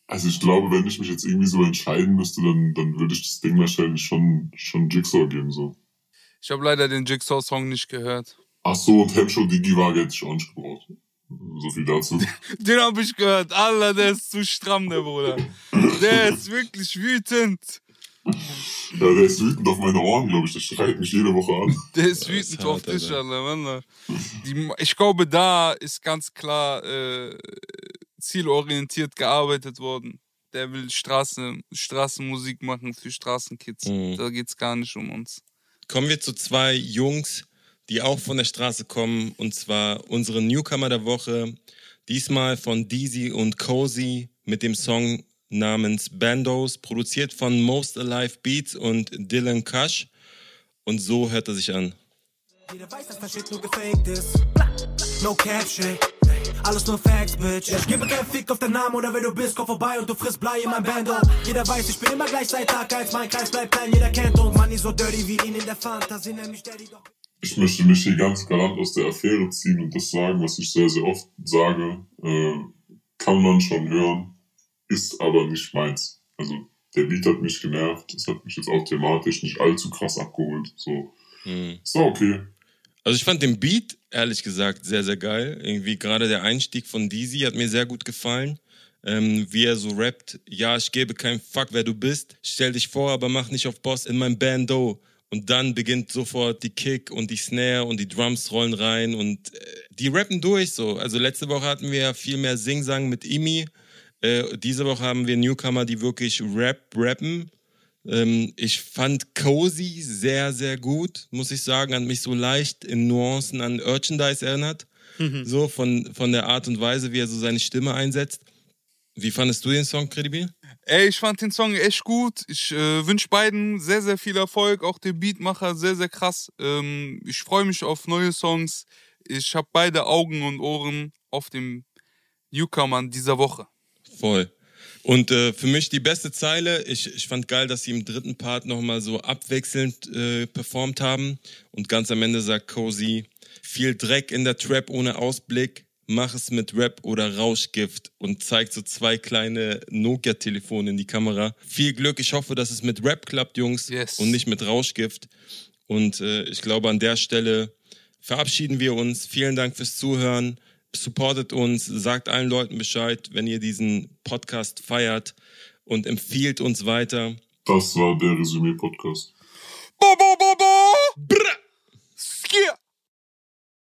Also ich glaube, wenn ich mich jetzt irgendwie so entscheiden müsste, dann, dann würde ich das Ding wahrscheinlich schon, schon Jigsaw geben, so. Ich habe leider den Jigsaw-Song nicht gehört. Ach so, und Hemshow Digiwaage hätte ich auch nicht gebraucht. So viel dazu. <laughs> Den habe ich gehört. Allah, der ist zu stramm, der Bruder. Der ist wirklich wütend. Ja, der ist wütend auf meine Ohren, glaube ich. Der schreit mich jede Woche an. Der ist Das wütend hart, auf dich, Alter. Alter. Mann. Die, ich glaube, da ist ganz klar äh, zielorientiert gearbeitet worden. Der will Straße, Straßenmusik machen für Straßenkids. Mhm. Da geht's gar nicht um uns. Kommen wir zu zwei Jungs, die auch von der Straße kommen, und zwar unsere Newcomer der Woche. Diesmal von Deezy und Cozy mit dem Song namens Bandos, produziert von Most Alive Beats und Dylan Kush. Und so hört er sich an. Jeder weiß, dass mein Shit nur gefaked ist. No cap shit. Alles nur Facts, Bitch. Ich gebe keinen Fick auf den Namen oder wer du bist, komm vorbei und du frisst Blei in mein Bando. Jeder weiß, ich bin immer gleich seit Tag eins. Mein Kreis bleibt klein, jeder kennt uns. Money so dirty wie ihn in der Fantasie, nenn mich Daddy doch. Ich möchte mich hier ganz galant aus der Affäre ziehen und das sagen, was ich sehr, sehr oft sage. Äh, kann man schon hören, ist aber nicht meins. Also der Beat hat mich genervt. Das hat mich jetzt auch thematisch nicht allzu krass abgeholt. So, Hm. ist auch okay. Also ich fand den Beat, ehrlich gesagt, sehr, sehr geil. Irgendwie gerade der Einstieg von Deezy hat mir sehr gut gefallen. Ähm, wie er so rappt, ja, ich gebe keinen Fuck, wer du bist. Stell dich vor, aber mach nicht auf Boss in mein Bando. Und dann beginnt sofort die Kick und die Snare und die Drums rollen rein und äh, die rappen durch so. Also letzte Woche hatten wir viel mehr Singsang mit Imi. Äh, diese Woche haben wir Newcomer, die wirklich Rap rappen. Ähm, ich fand Cozy sehr, sehr gut, muss ich sagen. Hat mich so leicht in Nuancen an Merchandise erinnert. So von, von der Art und Weise, wie er so seine Stimme einsetzt. Wie fandest du den Song, Credibil? Ey, ich fand den Song echt gut. Ich äh, wünsche beiden sehr, sehr viel Erfolg. Auch dem Beatmacher sehr, sehr krass. Ähm, ich freue mich auf neue Songs. Ich habe beide Augen und Ohren auf dem Newcomern dieser Woche. Voll. Und äh, für mich die beste Zeile, ich, ich fand geil, dass sie im dritten Part nochmal so abwechselnd äh, performt haben. Und ganz am Ende sagt Cozy, viel Dreck in der Trap ohne Ausblick, mach es mit Rap oder Rauschgift und zeigt so zwei kleine Nokia-Telefone in die Kamera. Viel Glück, ich hoffe, dass es mit Rap klappt, Jungs, Yes. und nicht mit Rauschgift. Und äh, ich glaube, an der Stelle verabschieden wir uns. Vielen Dank fürs Zuhören. Supportet uns, sagt allen Leuten Bescheid, wenn ihr diesen Podcast feiert und empfiehlt uns weiter. Das war der Resümee-Podcast. Bo, bo, bo, bo! Brr! Skia!